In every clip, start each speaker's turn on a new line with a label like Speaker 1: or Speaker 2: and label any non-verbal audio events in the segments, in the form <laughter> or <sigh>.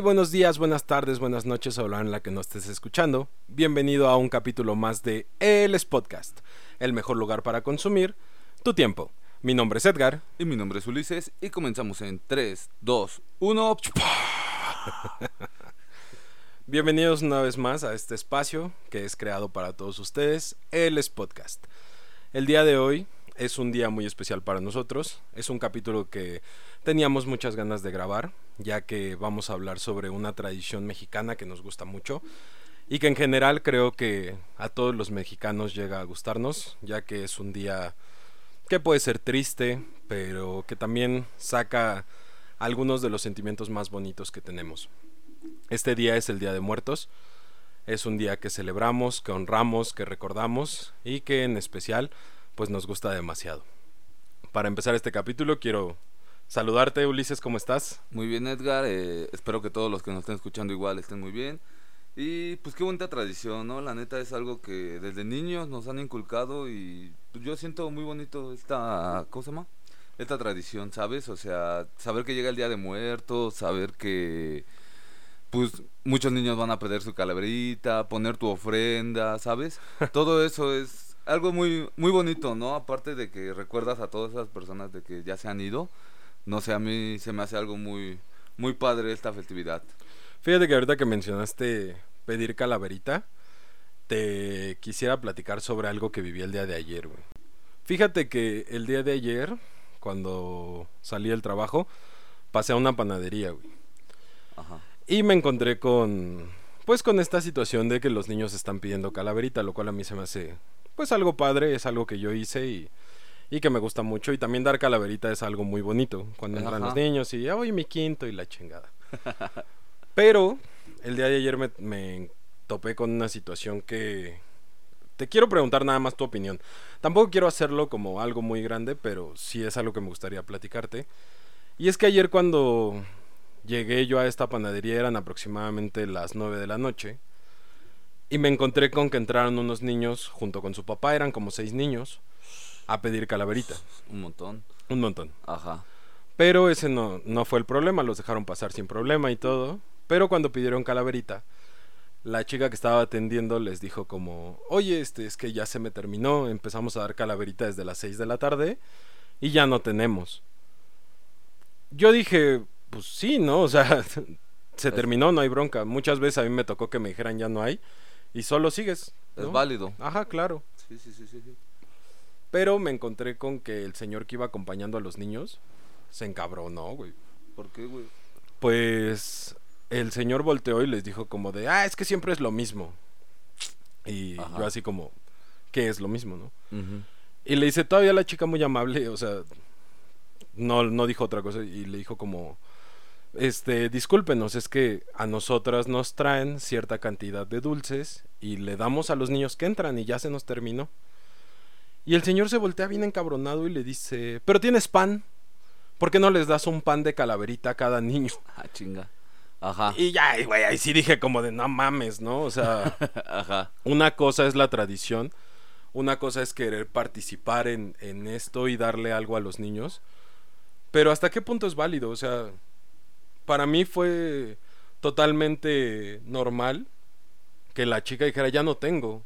Speaker 1: Hey, buenos días, buenas tardes, buenas noches a la en la que nos estés escuchando. Bienvenido a un capítulo más de El Podcast, el mejor lugar para consumir tu tiempo. Mi nombre es Edgar.
Speaker 2: Y mi nombre es Ulises. Y comenzamos en 3, 2, 1.
Speaker 1: Bienvenidos una vez más a este espacio que es creado para todos ustedes, El Podcast. El día de hoy es un día muy especial para nosotros. Es un capítulo que teníamos muchas ganas de grabar, ya que vamos a hablar sobre una tradición mexicana que nos gusta mucho y que en general creo que a todos los mexicanos llega a gustarnos, ya que es un día que puede ser triste, pero que también saca algunos de los sentimientos más bonitos que tenemos. Este día es el Día de Muertos. Es un día que celebramos, que honramos, que recordamos y que en especial pues nos gusta demasiado. Para empezar este capítulo quiero saludarte Ulises, ¿cómo estás?
Speaker 2: Muy bien Edgar, eh, espero que todos los que nos estén escuchando igual estén muy bien. Y pues qué bonita tradición, ¿no? La neta es algo que desde niños nos han inculcado y pues, yo siento muy bonito esta, ¿cómo se llama? Esta tradición, ¿sabes? O sea, saber que llega el Día de Muertos, saber que pues muchos niños van a pedir su calaverita, poner tu ofrenda, ¿sabes? <laughs> Todo eso es algo muy, muy bonito, ¿no? Aparte de que recuerdas a todas esas personas de que ya se han ido. No sé, a mí se me hace algo muy, muy padre esta festividad.
Speaker 1: Fíjate que ahorita que mencionaste pedir calaverita, te quisiera platicar sobre algo que viví el día de ayer, güey. Fíjate que el día de ayer, cuando salí del trabajo, pasé a una panadería, güey. Ajá. Y me encontré con, pues con esta situación de que los niños están pidiendo calaverita, lo cual a mí se me hace pues algo padre, es algo que yo hice y, y que me gusta mucho. Y también dar calaverita es algo muy bonito cuando entran los niños y, hoy mi quinto y la chingada. Pero el día de ayer me, me topé con una situación que te quiero preguntar nada más tu opinión. Tampoco quiero hacerlo como algo muy grande, pero sí es algo que me gustaría platicarte. Y es que ayer cuando llegué yo a esta panadería eran aproximadamente las 9 de la noche. Y me encontré con que entraron unos niños junto con su papá, eran como seis niños, a pedir calaverita.
Speaker 2: Un montón.
Speaker 1: Un montón.
Speaker 2: Ajá.
Speaker 1: Pero ese no, no fue el problema, los dejaron pasar sin problema y todo. Pero cuando pidieron calaverita, la chica que estaba atendiendo les dijo como, oye, este es que ya se me terminó, empezamos a dar calaverita desde las seis de la tarde y ya no tenemos. Yo dije, pues sí, ¿no? O sea, <laughs> se terminó, no hay bronca. Muchas veces a mí me tocó que me dijeran ya no hay y solo sigues.
Speaker 2: Es válido.
Speaker 1: Ajá, claro.
Speaker 2: Sí, sí, sí, sí,
Speaker 1: Pero me encontré con que el señor que iba acompañando a los niños se encabronó, güey.
Speaker 2: ¿Por qué, güey?
Speaker 1: Pues el señor volteó y les dijo como de, ah, es que siempre es lo mismo. Y yo así como, ¿qué es lo mismo, no? Y le dice todavía la chica muy amable, o sea, no, no dijo otra cosa y le dijo como, este, discúlpenos, es que a nosotras nos traen cierta cantidad de dulces y le damos a los niños que entran y ya se nos terminó. Y el señor se voltea bien encabronado y le dice, pero tienes pan, ¿por qué no les das un pan de calaverita a cada niño? <laughs>
Speaker 2: Ah, chinga. Ajá.
Speaker 1: Y ya, güey, ahí sí dije como de no mames, ¿no? O sea, <laughs>
Speaker 2: Ajá.
Speaker 1: una cosa es la tradición, una cosa es querer participar en, en esto y darle algo a los niños, pero ¿hasta qué punto es válido? O sea, para mí fue totalmente normal que la chica dijera, ya no tengo.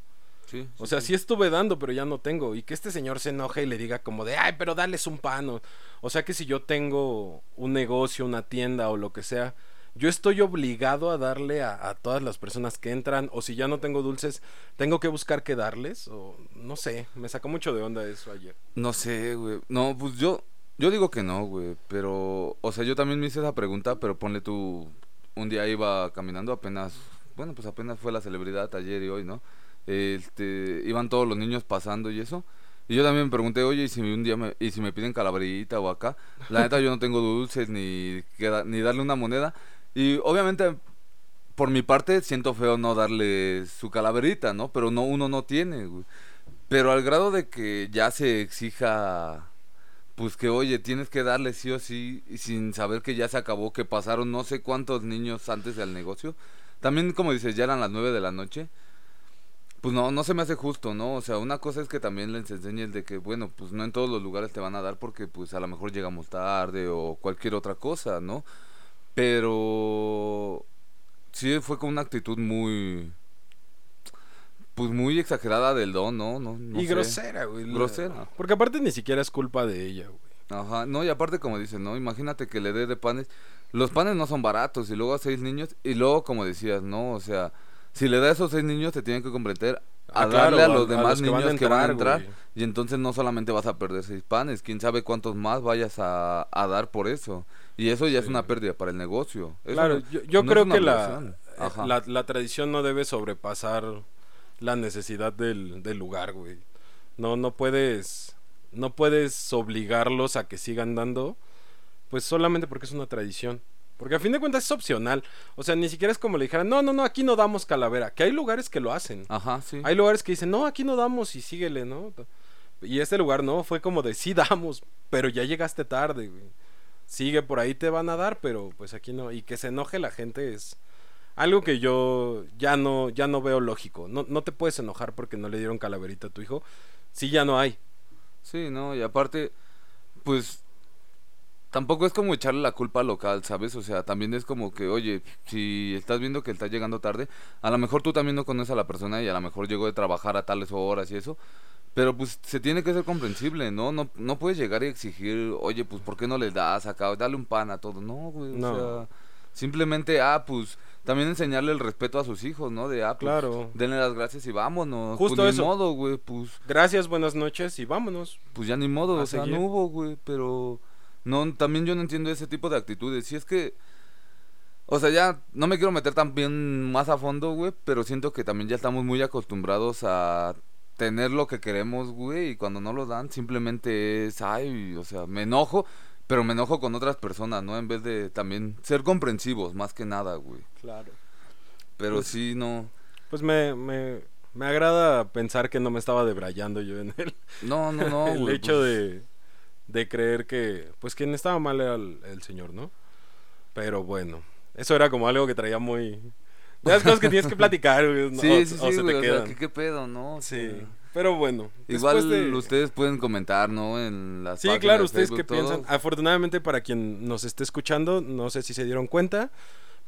Speaker 1: O sea, sí. estuve dando, pero ya no tengo. Y que este señor se enoje y le diga como de, ay, pero dales un pan. O, sea que si yo tengo un negocio, una tienda o lo que sea, yo estoy obligado a darle a, a, todas las personas que entran. O si ya no tengo dulces, tengo que buscar qué darles. O no sé, me sacó mucho de onda eso ayer.
Speaker 2: No sé, güey. No, pues yo, yo digo que no, güey, pero, o sea, yo también me hice esa pregunta, pero ponle tú, un día iba caminando apenas, bueno, pues apenas fue la celebridad ayer y hoy, ¿no? Este, iban todos los niños pasando y eso. Y yo también me pregunté, oye, y si un día me, y si me piden calaverita o acá, la neta yo no tengo dulces ni, ni darle una moneda. Y obviamente, por mi parte, siento feo no darle su calaverita, ¿no? Pero no, uno no tiene. Pero al grado de que ya se exija pues que oye, tienes que darle sí o sí, sin saber que ya se acabó, que pasaron no sé cuántos niños antes del negocio. También, como dices, ya eran las nueve de la noche. Pues no, no se me hace justo, ¿no? O sea, una cosa es que también les enseñes de que, bueno, pues no en todos los lugares te van a dar porque pues a lo mejor llegamos tarde o cualquier otra cosa, ¿no? Pero sí fue con una actitud muy pues muy exagerada del don, ¿no? no, no
Speaker 1: y
Speaker 2: sé.
Speaker 1: grosera, güey.
Speaker 2: Grosera.
Speaker 1: Porque aparte ni siquiera es culpa de ella, güey.
Speaker 2: Ajá, no, y aparte como dicen, ¿no? Imagínate que le dé de panes. Los panes no son baratos y luego a seis niños y luego como decías, ¿no? O sea, si le da a esos seis niños te tienen que comprometer a
Speaker 1: Ah,
Speaker 2: darle a
Speaker 1: a-
Speaker 2: los
Speaker 1: a
Speaker 2: demás
Speaker 1: los que van a
Speaker 2: niños que van a
Speaker 1: entrar.
Speaker 2: Y entonces no solamente vas a perder seis panes, quién sabe cuántos más vayas a, a dar por eso. Y eso ya es una pérdida para el negocio. Eso
Speaker 1: Claro,
Speaker 2: no-
Speaker 1: yo, yo
Speaker 2: no es
Speaker 1: creo que la, eh, la, la tradición no debe sobrepasar la necesidad del, del lugar, güey. No, no puedes, no puedes obligarlos a que sigan dando, pues solamente porque es una tradición. Porque a fin de cuentas es opcional. O sea, ni siquiera es como le dijeran, no, no, no, aquí no damos calavera. Que hay lugares que lo hacen.
Speaker 2: Ajá, sí.
Speaker 1: Hay lugares que dicen, no, aquí no damos y síguele, ¿no? Y este lugar no, fue como de, sí damos, pero ya llegaste tarde, güey. Sigue por ahí te van a dar, pero pues aquí no. Y que se enoje la gente es algo que yo ya no, ya no veo lógico. No, no te puedes enojar porque no le dieron calaverita a tu hijo. Sí, ya no hay.
Speaker 2: Sí, no, y aparte, pues tampoco es como echarle la culpa al local, ¿sabes? O sea, también es como que, oye, si estás viendo que está llegando tarde, a lo mejor tú también no conoces a la persona y a lo mejor llegó de trabajar a tales horas y eso, pero pues se tiene que ser comprensible, ¿no? No, no puedes llegar y exigir, oye, pues ¿por qué no le das acá? Dale un pan a todo. No, güey, o
Speaker 1: No.
Speaker 2: sea, simplemente, ah, pues también enseñarle el respeto a sus hijos, ¿no? De, ah, pues,
Speaker 1: Claro.
Speaker 2: denle las gracias y vámonos.
Speaker 1: Justo
Speaker 2: pues, ni
Speaker 1: eso.
Speaker 2: modo, güey, pues
Speaker 1: Gracias, buenas noches y vámonos.
Speaker 2: pues ya ni modo,
Speaker 1: A
Speaker 2: o sea,
Speaker 1: seguir.
Speaker 2: no hubo, güey, pero no, también yo no entiendo ese tipo de actitudes. Si es que, o sea, ya no me quiero meter también más a fondo, güey, pero siento que también ya estamos muy acostumbrados a tener lo que queremos, güey, y cuando no lo dan simplemente es, ay, o sea, me enojo, pero me enojo con otras personas, ¿no? En vez de también ser comprensivos, más que nada, güey.
Speaker 1: Claro.
Speaker 2: Pero
Speaker 1: Pues-
Speaker 2: sí, no,
Speaker 1: Pues me, me, me agrada pensar que no me estaba debrayando yo en el,
Speaker 2: no, no, no, <laughs>
Speaker 1: el
Speaker 2: güey,
Speaker 1: hecho
Speaker 2: pues,
Speaker 1: de, de creer que, pues quien estaba mal era el, el señor, ¿no? Pero bueno, eso era como algo que traía muy... De las cosas que tienes que platicar, güey, ¿no?
Speaker 2: Sí,
Speaker 1: o,
Speaker 2: sí,
Speaker 1: o
Speaker 2: sí,
Speaker 1: se
Speaker 2: güey,
Speaker 1: te
Speaker 2: o sea,
Speaker 1: quedan.
Speaker 2: ¿qué, qué pedo, no? O
Speaker 1: Sí, pero bueno.
Speaker 2: Igual
Speaker 1: de-
Speaker 2: ustedes pueden comentar, ¿no? En las
Speaker 1: Sí, claro,
Speaker 2: de
Speaker 1: ustedes qué piensan. Afortunadamente para quien nos esté escuchando, no sé si se dieron cuenta,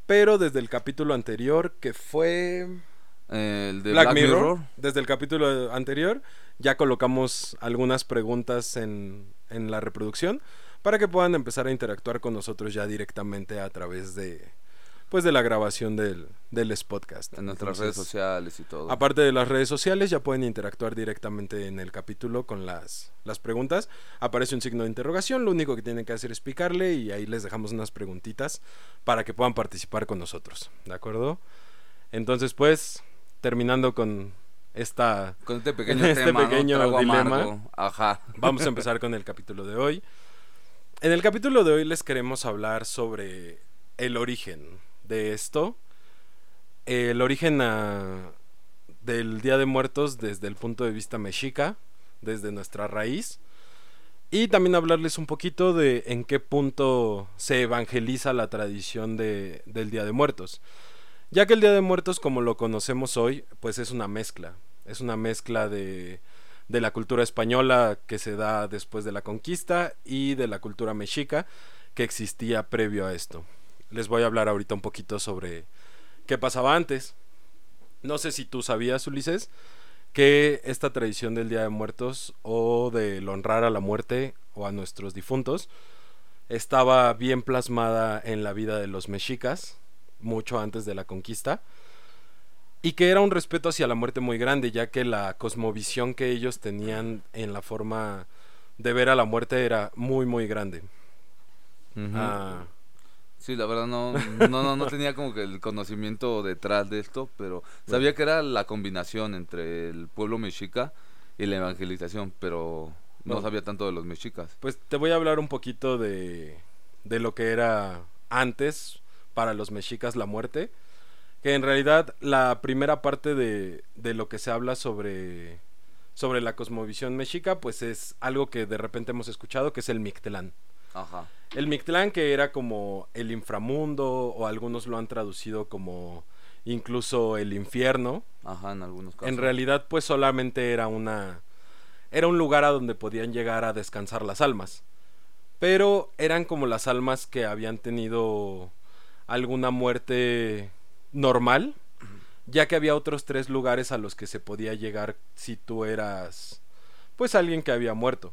Speaker 1: pero desde el capítulo anterior, que fue
Speaker 2: el de
Speaker 1: Black, Mirror, desde el capítulo anterior, ya colocamos algunas preguntas en, en la reproducción para que puedan empezar a interactuar con nosotros ya directamente a través de pues de la grabación del, del podcast.
Speaker 2: En nuestras
Speaker 1: Entonces,
Speaker 2: redes sociales y todo.
Speaker 1: Aparte de las redes sociales, ya pueden interactuar directamente en el capítulo con las, las preguntas. Aparece un signo de interrogación, lo único que tienen que hacer es picarle y ahí les dejamos unas preguntitas para que puedan participar con nosotros. ¿De acuerdo? Entonces, pues, terminando con esta...
Speaker 2: Con este <laughs> pequeño
Speaker 1: este pequeño dilema.
Speaker 2: Ajá.
Speaker 1: Vamos a empezar con el capítulo de hoy. En el capítulo de hoy les queremos hablar sobre el origen de esto. El origen ah, del Día de Muertos desde el punto de vista mexica, desde nuestra raíz. Y también hablarles un poquito de en qué punto se evangeliza la tradición de- del Día de Muertos. Ya que el Día de Muertos, como lo conocemos hoy, pues es una mezcla. Es una mezcla de, de la cultura española que se da después de la conquista y de la cultura mexica que existía previo a esto. Les voy a hablar ahorita un poquito sobre qué pasaba antes. No sé si tú sabías, Ulises, que esta tradición del Día de Muertos o del honrar a la muerte o a nuestros difuntos estaba bien plasmada en la vida de los mexicas mucho antes de la conquista y que era un respeto hacia la muerte muy grande ya que la cosmovisión que ellos tenían en la forma de ver a la muerte era muy muy grande. Ah,
Speaker 2: Sí, la verdad no, no, no, no <laughs> tenía como que el conocimiento detrás de esto, pero sabía que era la combinación entre el pueblo mexica y la evangelización, pero no,
Speaker 1: No.
Speaker 2: sabía tanto de los mexicas.
Speaker 1: Pues te voy a hablar un poquito de, de lo que era antes para los mexicas la muerte. Que en realidad la primera parte de, de lo que se habla sobre, sobre la cosmovisión mexica, pues es algo que de repente hemos escuchado, que es el Mictlán.
Speaker 2: Ajá.
Speaker 1: El Mictlán que era como el inframundo, o algunos lo han traducido como incluso el infierno.
Speaker 2: Ajá, en algunos casos.
Speaker 1: En realidad, pues solamente era una. Era un lugar a donde podían llegar a descansar las almas. Pero eran como las almas que habían tenido alguna muerte normal, ya que había otros tres lugares a los que se podía llegar si tú eras, pues, alguien que había muerto.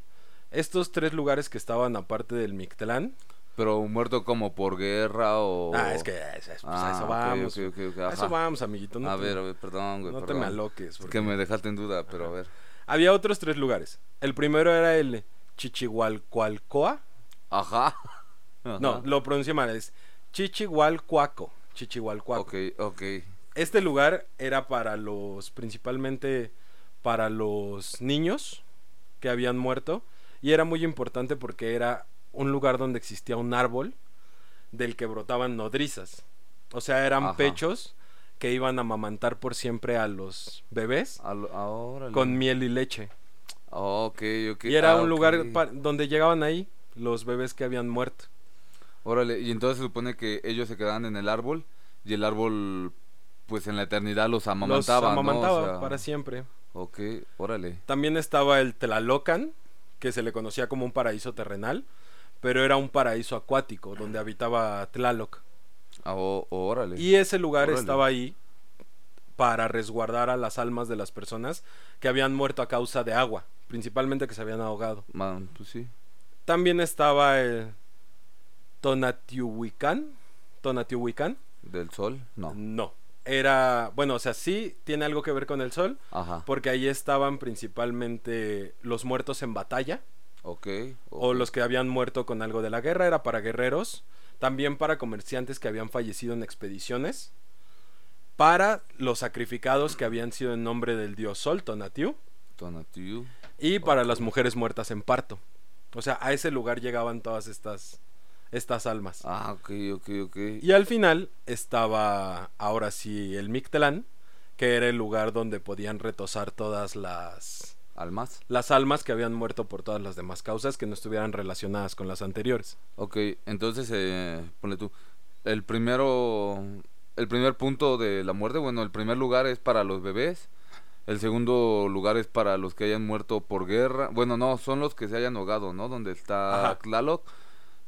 Speaker 1: Estos tres lugares que estaban aparte del Mictlán.
Speaker 2: Pero muerto como por guerra o...
Speaker 1: Ah, es que es- es- pues, a
Speaker 2: Ah,
Speaker 1: eso
Speaker 2: ok,
Speaker 1: vamos. A eso vamos, amiguito. No
Speaker 2: a
Speaker 1: te,
Speaker 2: ver, a ver, perdón, güey,
Speaker 1: no te me aloques.
Speaker 2: Es
Speaker 1: porque-
Speaker 2: que me dejaste en duda, pero a ver.
Speaker 1: Había otros tres lugares. El primero era el Chichihualcoalcoa.
Speaker 2: Ajá.
Speaker 1: No,
Speaker 2: Ajá.
Speaker 1: lo pronuncié mal. Es Chichihualcoaco. Chichihualcoaco.
Speaker 2: Ok, ok.
Speaker 1: Este lugar era para los, principalmente para los niños que habían muerto. Y era muy importante porque era un lugar donde existía un árbol del que brotaban nodrizas. O sea, eran
Speaker 2: Ajá.
Speaker 1: pechos que iban a amamantar por siempre a los bebés
Speaker 2: ahora
Speaker 1: con miel y leche.
Speaker 2: Ok, ok.
Speaker 1: Y era
Speaker 2: ah,
Speaker 1: un lugar donde llegaban ahí los bebés que habían muerto.
Speaker 2: Órale, y entonces se supone que ellos se quedaban en el árbol y el árbol, pues en la eternidad los
Speaker 1: Los
Speaker 2: amamantaba, ¿no? O
Speaker 1: amamantaba
Speaker 2: sea,
Speaker 1: para siempre.
Speaker 2: Ok, órale.
Speaker 1: También estaba el Tlalocan, que se le conocía como un paraíso terrenal, pero era un paraíso acuático donde habitaba Tlaloc.
Speaker 2: Ah, ó- órale.
Speaker 1: Y ese lugar
Speaker 2: Órale.
Speaker 1: estaba ahí para resguardar a las almas de las personas que habían muerto a causa de agua, principalmente que se habían ahogado.
Speaker 2: Man, pues sí.
Speaker 1: También estaba el Tonatiuhuican. Tonatiuhuican.
Speaker 2: ¿Del sol? No.
Speaker 1: No. Era, bueno, o sea, sí tiene algo que ver con el sol,
Speaker 2: Ajá.
Speaker 1: porque ahí estaban principalmente los muertos en batalla,
Speaker 2: Ok.
Speaker 1: o los que habían muerto con algo de la guerra, era para guerreros, también para comerciantes que habían fallecido en expediciones, para los sacrificados que habían sido en nombre del dios Sol, Tonatiuh,
Speaker 2: Tonatiuh.
Speaker 1: y para las mujeres muertas en parto. O sea, a ese lugar llegaban todas estas, estas almas.
Speaker 2: Ah, ok, ok, ok.
Speaker 1: Y al final estaba ahora sí el Mictlán, que era el lugar donde podían retosar todas las,
Speaker 2: ¿Almas?
Speaker 1: las almas que habían muerto por todas las demás causas que no estuvieran relacionadas con las anteriores.
Speaker 2: Ok, entonces, eh, ponle tú. El primero, el primer punto de la muerte, bueno, el primer lugar es para los bebés. El segundo lugar es para los que hayan muerto por guerra. Bueno, no, son los que se hayan ahogado, ¿no? Donde está. Tlaloc.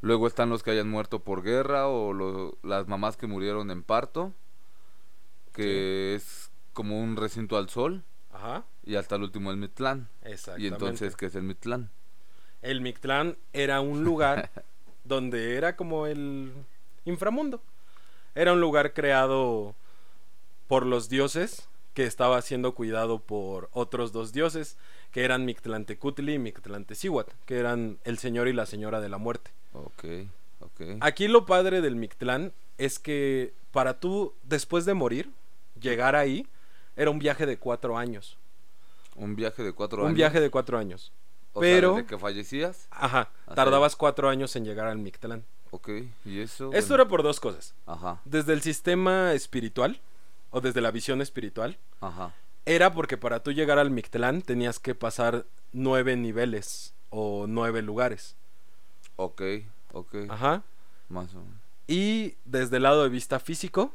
Speaker 2: Luego están los que hayan muerto por guerra o lo- las mamás que murieron en parto, que es como un recinto al sol.
Speaker 1: Ajá,
Speaker 2: Y hasta el último el Mitlán. Y
Speaker 1: exactamente.
Speaker 2: entonces, ¿qué es el Mitlán?
Speaker 1: el Mictlán era un lugar <laughs> donde era como el inframundo. Era un lugar creado por los dioses que estaba siendo cuidado por otros dos dioses que eran Mictlantecutli y Mictlantecihuat, que eran el señor y la señora de la muerte.
Speaker 2: Ok, ok.
Speaker 1: Aquí lo padre del Mictlán es que para tú, después de morir, llegar ahí, era un viaje de cuatro años.
Speaker 2: Un viaje de cuatro
Speaker 1: Un
Speaker 2: años.
Speaker 1: viaje de cuatro años.
Speaker 2: O sea,
Speaker 1: pero-
Speaker 2: desde que fallecías.
Speaker 1: Ajá, tardabas cuatro años en llegar al Mictlán.
Speaker 2: Ok, y eso.
Speaker 1: Esto
Speaker 2: bueno,
Speaker 1: era por dos cosas.
Speaker 2: Ajá,
Speaker 1: Desde el sistema espiritual, o desde la visión espiritual,
Speaker 2: ajá.
Speaker 1: era porque para tú llegar al Mictlán tenías que pasar nueve niveles o nueve lugares.
Speaker 2: Ok, ok.
Speaker 1: Ajá.
Speaker 2: Más o menos.
Speaker 1: Y desde el lado de vista físico,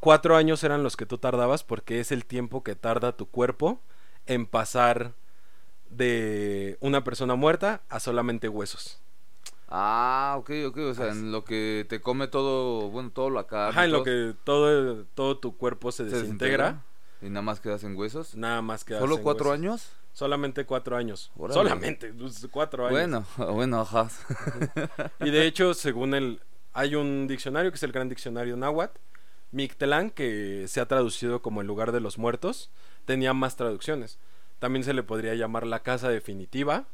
Speaker 1: cuatro años eran los que tú tardabas porque es el tiempo que tarda tu cuerpo en pasar de una persona muerta a solamente huesos.
Speaker 2: Ah, ok, ok. O sea,
Speaker 1: Así.
Speaker 2: en lo que te come todo, bueno, todo la carne.
Speaker 1: Ajá, en lo que todo, todo tu cuerpo se,
Speaker 2: se
Speaker 1: desintegra,
Speaker 2: Y nada más quedas en huesos.
Speaker 1: nada más que
Speaker 2: ¿Solo cuatro años?
Speaker 1: Solamente cuatro años.
Speaker 2: Órale.
Speaker 1: Solamente pues, cuatro años.
Speaker 2: Bueno, <laughs> bueno, ajá.
Speaker 1: Y de hecho, según el... Hay un diccionario que es el Gran Diccionario Náhuatl. Mictlán, que se ha traducido como el lugar de los muertos, tenía más traducciones. También se le podría llamar la casa definitiva.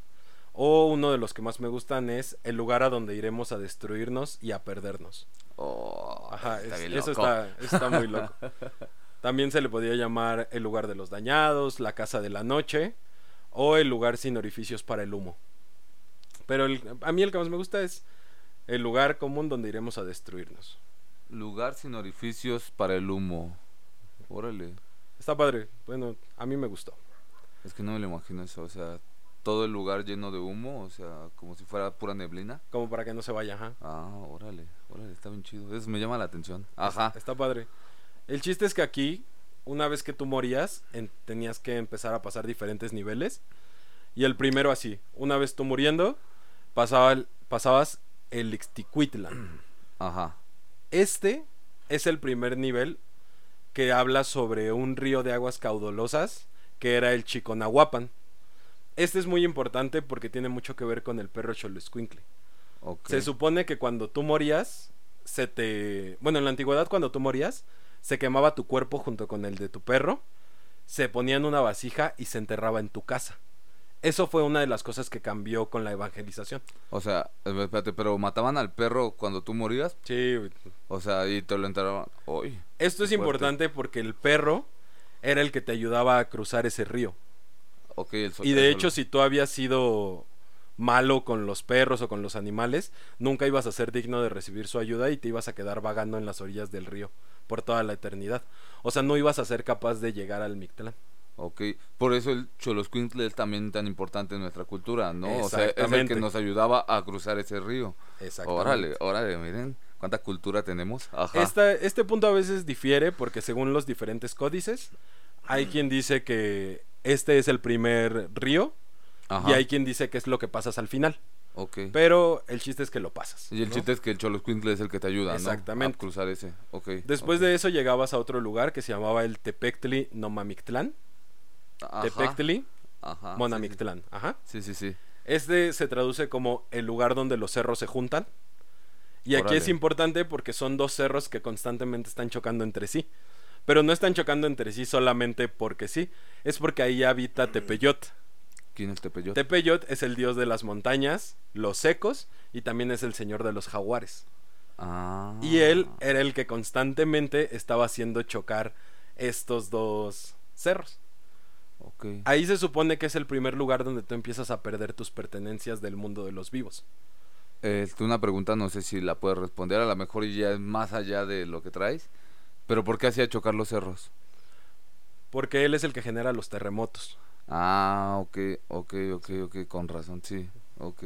Speaker 1: O uno de los que más me gustan es el lugar a donde iremos a destruirnos y a perdernos.
Speaker 2: Oh,
Speaker 1: Ajá,
Speaker 2: está
Speaker 1: es- eso
Speaker 2: loco.
Speaker 1: está, eso está muy loco. <laughs> También se le podría llamar el lugar de los dañados, la casa de la noche o el lugar sin orificios para el humo. Pero el- a mí el que más me gusta es el lugar común donde iremos a destruirnos.
Speaker 2: Lugar sin orificios para el humo. Órale.
Speaker 1: Está padre. Bueno, a mí me gustó.
Speaker 2: Es que no me lo imagino eso. O sea, todo el lugar lleno de humo. O sea, como si fuera pura neblina.
Speaker 1: Como para que no se vaya, ajá.
Speaker 2: Ah, órale, órale, está bien chido. Eso me llama la atención. Ajá.
Speaker 1: Está padre. El chiste es que aquí, una vez que tú morías, en- tenías que empezar a pasar diferentes niveles. Y el primero así, una vez tú muriendo, pasaba el- pasabas el Ixticuitlan. <clears throat>
Speaker 2: Ajá.
Speaker 1: Este es el primer nivel que habla sobre un río de aguas caudalosas que era el Chiconahuapan. Este es muy importante porque tiene mucho que ver con el perro Xoloscuincle.
Speaker 2: Ok.
Speaker 1: Se supone que cuando tú morías, se te... Bueno, en la antigüedad cuando tú morías, se quemaba tu cuerpo junto con el de tu perro, se ponía en una vasija y se enterraba en tu casa. Eso fue una de las cosas que cambió con la evangelización.
Speaker 2: O sea, espérate, pero mataban al perro cuando tú morías.
Speaker 1: Sí.
Speaker 2: O sea, y te lo enterraban. Uy.
Speaker 1: esto es importante porque el perro era el que te ayudaba a cruzar ese río.
Speaker 2: Ok, el sol-
Speaker 1: Y de
Speaker 2: el
Speaker 1: hecho, si tú habías sido malo con los perros o con los animales, nunca ibas a ser digno de recibir su ayuda y te ibas a quedar vagando en las orillas del río por toda la eternidad. O sea, no ibas a ser capaz de llegar al Mictlán.
Speaker 2: Ok, por eso el Choloscuintle es también tan importante en nuestra cultura, ¿no? O sea, es el que nos ayudaba a cruzar ese río.
Speaker 1: Exactamente.
Speaker 2: Órale, órale, miren cuánta cultura tenemos. Ajá.
Speaker 1: Esta- este punto a veces difiere porque según los diferentes códices, hay quien dice que este es el primer río
Speaker 2: Ajá.
Speaker 1: y hay quien dice que es lo que pasas al final.
Speaker 2: Ok.
Speaker 1: Pero el chiste es que lo pasas.
Speaker 2: Y el
Speaker 1: ¿no?
Speaker 2: chiste es que el Choloscuintle es el que te ayuda, ¿no?
Speaker 1: Exactamente.
Speaker 2: A cruzar ese. Ok.
Speaker 1: Después de eso llegabas a otro lugar que se llamaba el Tepectli Nomamictlán.
Speaker 2: Ajá,
Speaker 1: Tepectli
Speaker 2: Ajá.
Speaker 1: Monamictlán. Ajá.
Speaker 2: Sí, sí, sí. sí.
Speaker 1: Este se traduce como el lugar donde los cerros se juntan. Y aquí es importante porque son dos cerros que constantemente están chocando entre sí. Pero no están chocando entre sí solamente porque sí. Es porque ahí habita Tepeyot.
Speaker 2: ¿Quién es Tepeyot?
Speaker 1: Tepeyot es el dios de las montañas, los secos y también es el señor de los jaguares.
Speaker 2: Ah.
Speaker 1: Y él era el que constantemente estaba haciendo chocar estos dos cerros.
Speaker 2: Ok.
Speaker 1: Ahí se supone que es el primer lugar donde tú empiezas a perder tus pertenencias del mundo de los vivos.
Speaker 2: Este, una pregunta, no sé si la puedes responder, a lo mejor ya es más allá de lo que traes. Pero ¿por qué hacía chocar los cerros?
Speaker 1: Porque él es el que genera los terremotos.
Speaker 2: Ah, ok, ok, ok, ok, con razón, sí, ok.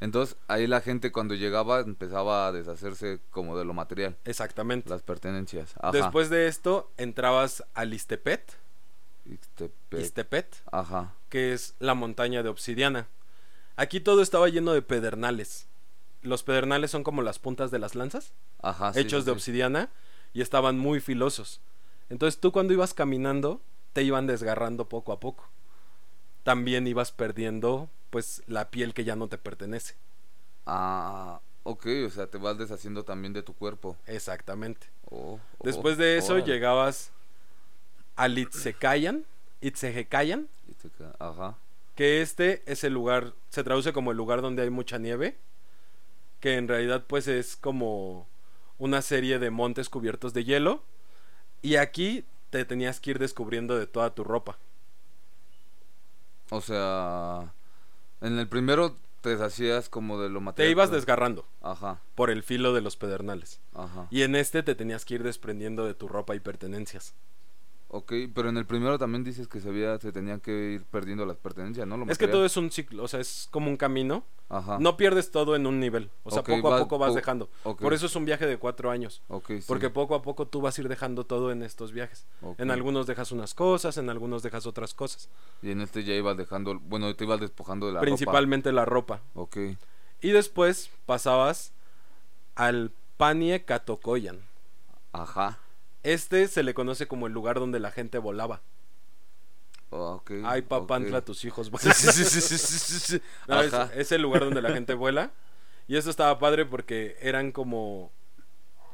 Speaker 2: Entonces, ahí la gente cuando llegaba empezaba a deshacerse como de lo material,
Speaker 1: Exactamente.
Speaker 2: las pertenencias. Ajá.
Speaker 1: Después de esto, entrabas al Istepet,
Speaker 2: Ixtepec.
Speaker 1: Istepet,
Speaker 2: Ajá.
Speaker 1: que es la montaña de obsidiana. Aquí todo estaba lleno de pedernales. Los pedernales son como las puntas de las lanzas,
Speaker 2: Ajá.
Speaker 1: hechos
Speaker 2: sí,
Speaker 1: de
Speaker 2: sí.
Speaker 1: obsidiana, y estaban muy filosos. Entonces tú cuando ibas caminando, te iban desgarrando poco a poco. También ibas perdiendo, pues, la piel que ya no te pertenece.
Speaker 2: Ah, ok, o sea, te vas deshaciendo también de tu cuerpo.
Speaker 1: Exactamente.
Speaker 2: Oh, oh,
Speaker 1: Después de eso llegabas al Itzecayan, Itzehecayan,
Speaker 2: Ixteca- Ajá.
Speaker 1: que este es el lugar, se traduce como el lugar donde hay mucha nieve, que en realidad pues es como una serie de montes cubiertos de hielo, y aquí te tenías que ir descubriendo de toda tu ropa.
Speaker 2: O sea, en el primero te deshacías como de lo
Speaker 1: Te
Speaker 2: material.
Speaker 1: ibas
Speaker 2: pero-
Speaker 1: desgarrando
Speaker 2: Ajá,
Speaker 1: por el filo de los pedernales.
Speaker 2: ajá.
Speaker 1: Y en este te tenías que ir desprendiendo de tu ropa y pertenencias.
Speaker 2: Ok, pero en el primero también dices que se, había, se tenían que ir perdiendo las pertenencias, ¿no? Lo
Speaker 1: Es que todo es un ciclo, o sea, es como un camino.
Speaker 2: Ajá.
Speaker 1: No pierdes todo en un nivel. O sea, poco a poco vas
Speaker 2: po-
Speaker 1: dejando.
Speaker 2: ok.
Speaker 1: Por eso es un viaje de cuatro años.
Speaker 2: Ok, sí.
Speaker 1: Porque poco a poco tú vas a ir dejando todo en estos viajes. En algunos dejas unas cosas, en algunos dejas otras cosas.
Speaker 2: Y en este ya ibas dejando, bueno, te ibas despojando de la ropa.
Speaker 1: Principalmente la ropa.
Speaker 2: Ok.
Speaker 1: Y después pasabas al Panie Katokoyan.
Speaker 2: Ajá.
Speaker 1: Este se le conoce como el lugar donde la gente volaba.
Speaker 2: Ok.
Speaker 1: Ay, papantla,
Speaker 2: ok.
Speaker 1: tus hijos
Speaker 2: Sí,
Speaker 1: vuelan.
Speaker 2: sí, sí. <laughs>
Speaker 1: No, es, es el lugar donde la gente <laughs> vuela. Y eso estaba padre porque eran como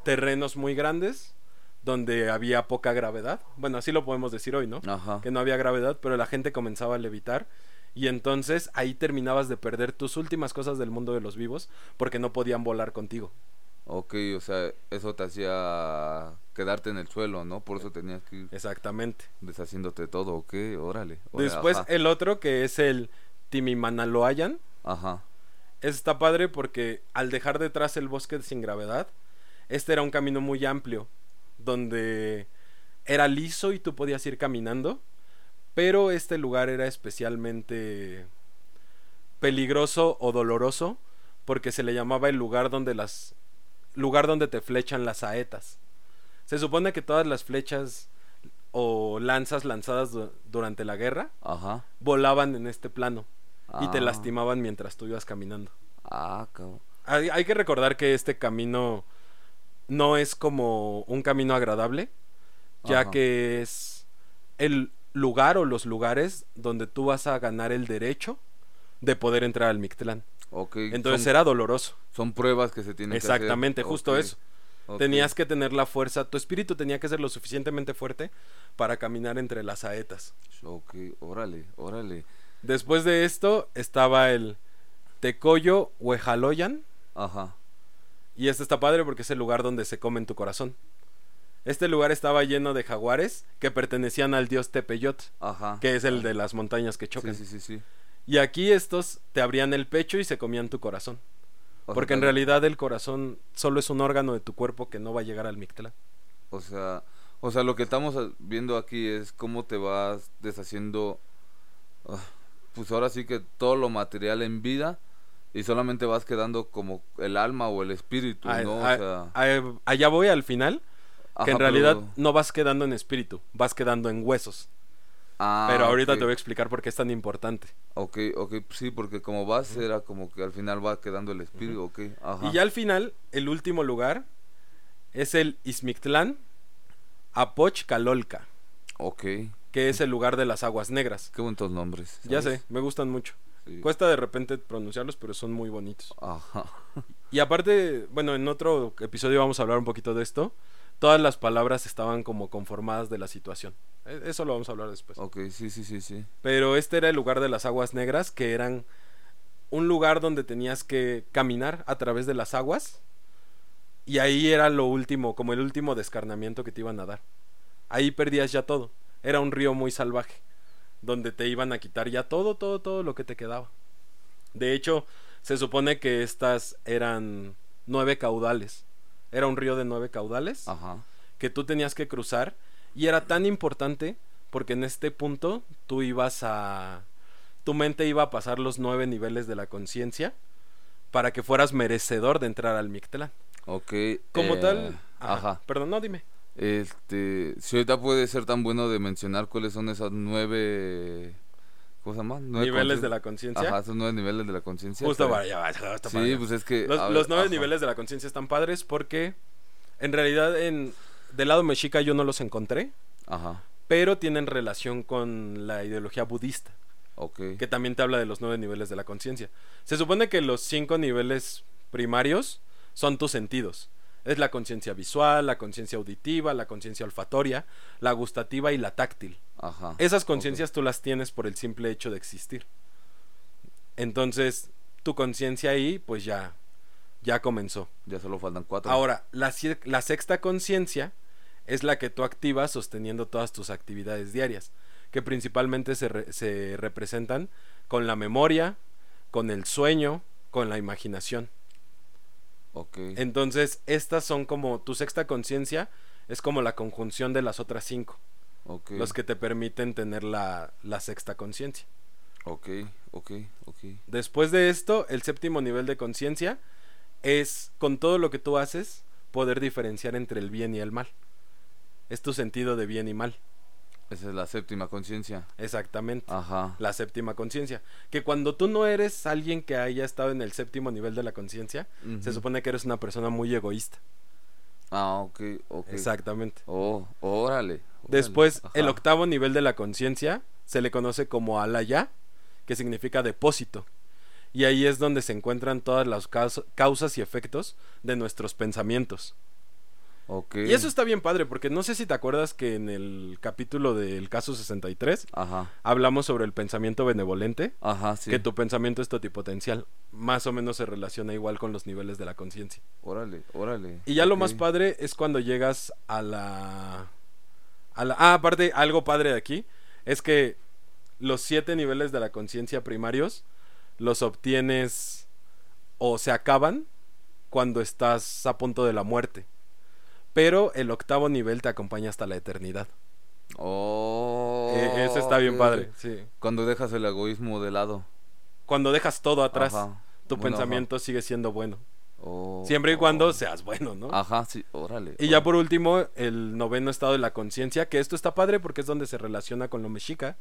Speaker 1: terrenos muy grandes donde había poca gravedad. Bueno, así lo podemos decir hoy, ¿no?
Speaker 2: Ajá.
Speaker 1: Que no había gravedad, pero la gente comenzaba a levitar. Y entonces ahí terminabas de perder tus últimas cosas del mundo de los vivos porque no podían volar contigo.
Speaker 2: Ok, o sea, eso te hacía quedarte en el suelo, ¿no? Por eso tenías que ir
Speaker 1: Exactamente.
Speaker 2: deshaciéndote todo, ok, órale. órale,
Speaker 1: Después
Speaker 2: ajá.
Speaker 1: el otro que es el Timimanaloayan.
Speaker 2: Ajá.
Speaker 1: Está padre porque al dejar detrás el bosque sin gravedad, este era un camino muy amplio, donde era liso y tú podías ir caminando, pero este lugar era especialmente peligroso o doloroso porque se le llamaba el lugar donde las lugar donde te flechan las saetas. Se supone que todas las flechas o lanzas lanzadas du- durante la guerra
Speaker 2: Ajá.
Speaker 1: volaban en este plano y te
Speaker 2: Ah.
Speaker 1: lastimaban mientras tú ibas caminando.
Speaker 2: Ah, cabrón.
Speaker 1: Hay, hay que recordar que este camino no es como un camino agradable, ya
Speaker 2: Ajá.
Speaker 1: que es el lugar o los lugares donde tú vas a ganar el derecho de poder entrar al Mictlán.
Speaker 2: Ok.
Speaker 1: Entonces
Speaker 2: son,
Speaker 1: era doloroso.
Speaker 2: son pruebas que se tienen que hacer.
Speaker 1: Exactamente, justo eso. Tenías que tener la fuerza, tu espíritu tenía que ser lo suficientemente fuerte para caminar entre las saetas.
Speaker 2: Ok, órale, órale.
Speaker 1: Después de esto estaba el Tecoyo Huejaloyan.
Speaker 2: Ajá.
Speaker 1: Y este está padre porque es el lugar donde se come en tu corazón. Este lugar estaba lleno de jaguares que pertenecían al dios Tepeyot,
Speaker 2: Ajá.
Speaker 1: que es el de las montañas que chocan.
Speaker 2: Sí, sí, sí, sí.
Speaker 1: Y aquí estos te abrían el pecho y se comían tu corazón.
Speaker 2: O sea,
Speaker 1: porque en realidad el corazón solo es un órgano de tu cuerpo que no va a llegar al Mictlán.
Speaker 2: O sea, o sea, lo que estamos viendo aquí es cómo te vas deshaciendo, ah, pues ahora sí que todo lo material en vida y solamente vas quedando como el alma o el espíritu, ¿no? O sea,
Speaker 1: allá voy al final, que en realidad
Speaker 2: pero-
Speaker 1: no vas quedando en espíritu, vas quedando en huesos.
Speaker 2: Ah,
Speaker 1: Pero ahorita te voy a explicar por qué es tan importante.
Speaker 2: Ok, ok, sí, porque como vas era como que al final va quedando el espíritu, ok, ajá.
Speaker 1: Y ya al final, el último lugar es el Ismictlán Apochcalolca,
Speaker 2: Ok,
Speaker 1: que es el lugar de las aguas negras.
Speaker 2: qué bonitos nombres.
Speaker 1: Ya sé, me gustan mucho.
Speaker 2: Sí.
Speaker 1: Cuesta de repente pronunciarlos, pero son muy bonitos.
Speaker 2: Ajá.
Speaker 1: Y aparte, bueno, en otro episodio vamos a hablar un poquito de esto. Todas las palabras estaban como conformadas de la situación. E- Eso lo vamos a hablar después.
Speaker 2: Ok, sí, sí, sí, sí.
Speaker 1: Pero este era el lugar de las aguas negras, que eran un lugar donde tenías que caminar a través de las aguas. Y ahí era lo último, como el último descarnamiento que te iban a dar. Ahí perdías ya todo. Era un río muy salvaje, donde te iban a quitar ya todo, todo, todo lo que te quedaba. De hecho, se supone que estas eran nueve caudales. Era un río de nueve caudales
Speaker 2: Ajá.
Speaker 1: que tú tenías que cruzar y era tan importante porque en este punto tú ibas a tu mente iba a pasar los nueve niveles de la conciencia para que fueras merecedor de entrar al Mictlán.
Speaker 2: Ok.
Speaker 1: Como
Speaker 2: eh,
Speaker 1: tal, ajá.
Speaker 2: Ajá.
Speaker 1: Perdón, no dime.
Speaker 2: Este, si ahorita puede ser tan bueno de mencionar cuáles son esas nueve, ¿cómo se llama? Nueve
Speaker 1: niveles de la conciencia.
Speaker 2: Ajá, esos nueve niveles de la conciencia.
Speaker 1: Justo para allá, para
Speaker 2: Sí, pues es que
Speaker 1: los,
Speaker 2: a ver,
Speaker 1: los nueve
Speaker 2: ajá.
Speaker 1: niveles de la conciencia están padres porque en realidad en del lado mexica yo no los encontré,
Speaker 2: Ajá.
Speaker 1: pero tienen relación con la ideología budista.
Speaker 2: Ok.
Speaker 1: que también te habla de los nueve niveles de la conciencia. Se supone que los cinco niveles primarios son tus sentidos. Es la conciencia visual, la conciencia auditiva, la conciencia olfatoria, la gustativa y la táctil.
Speaker 2: Ajá.
Speaker 1: Esas conciencias tú las tienes por el simple hecho de existir. Entonces, tu conciencia ahí, pues ya, ya comenzó.
Speaker 2: Ya solo faltan cuatro.
Speaker 1: Ahora, la, la sexta conciencia es la que tú activas sosteniendo todas tus actividades diarias, que principalmente se, re- se representan con la memoria, con el sueño, con la imaginación. Entonces, estas son como tu sexta conciencia, es como la conjunción de las otras cinco, los que te permiten tener la, la sexta conciencia.
Speaker 2: Ok, ok, ok.
Speaker 1: Después de esto, el séptimo nivel de conciencia es, con todo lo que tú haces, poder diferenciar entre el bien y el mal. Es tu sentido de bien y mal,
Speaker 2: Esa es la séptima conciencia.
Speaker 1: exactamente.
Speaker 2: Ajá.
Speaker 1: La séptima conciencia. Que cuando tú no eres alguien que haya estado en el séptimo nivel de la conciencia, se supone que eres una persona muy egoísta.
Speaker 2: Ah, ok, ok.
Speaker 1: Exactamente.
Speaker 2: Oh, órale. órale.
Speaker 1: Después, el octavo nivel de la conciencia se le conoce como alaya, que significa depósito. Y ahí es donde se encuentran todas las caus- causas y efectos de nuestros pensamientos. Y eso está bien padre, porque no sé si te acuerdas que en el capítulo del caso 63
Speaker 2: Ajá.
Speaker 1: hablamos sobre el pensamiento benevolente,
Speaker 2: Ajá, sí.
Speaker 1: que tu pensamiento es totipotencial. Más o menos se relaciona igual con los niveles de la conciencia.
Speaker 2: Órale, órale.
Speaker 1: Y ya lo más padre es cuando llegas a la, a la... Ah, aparte, algo padre de aquí es que los siete niveles de la conciencia primarios los obtienes o se acaban cuando estás a punto de la muerte. Pero el octavo nivel te acompaña hasta la eternidad.
Speaker 2: Oh.
Speaker 1: Eh, eso está bien padre, sí.
Speaker 2: Cuando dejas el egoísmo de lado.
Speaker 1: Cuando dejas todo atrás,
Speaker 2: Ajá.
Speaker 1: tu
Speaker 2: Bueno,
Speaker 1: pensamiento sigue siendo bueno.
Speaker 2: Oh,
Speaker 1: Siempre y
Speaker 2: oh.
Speaker 1: cuando seas bueno, ¿no?
Speaker 2: Ajá, sí, órale.
Speaker 1: Y ya por último, el noveno estado de la conciencia, que esto está padre porque es donde se relaciona con lo mexica.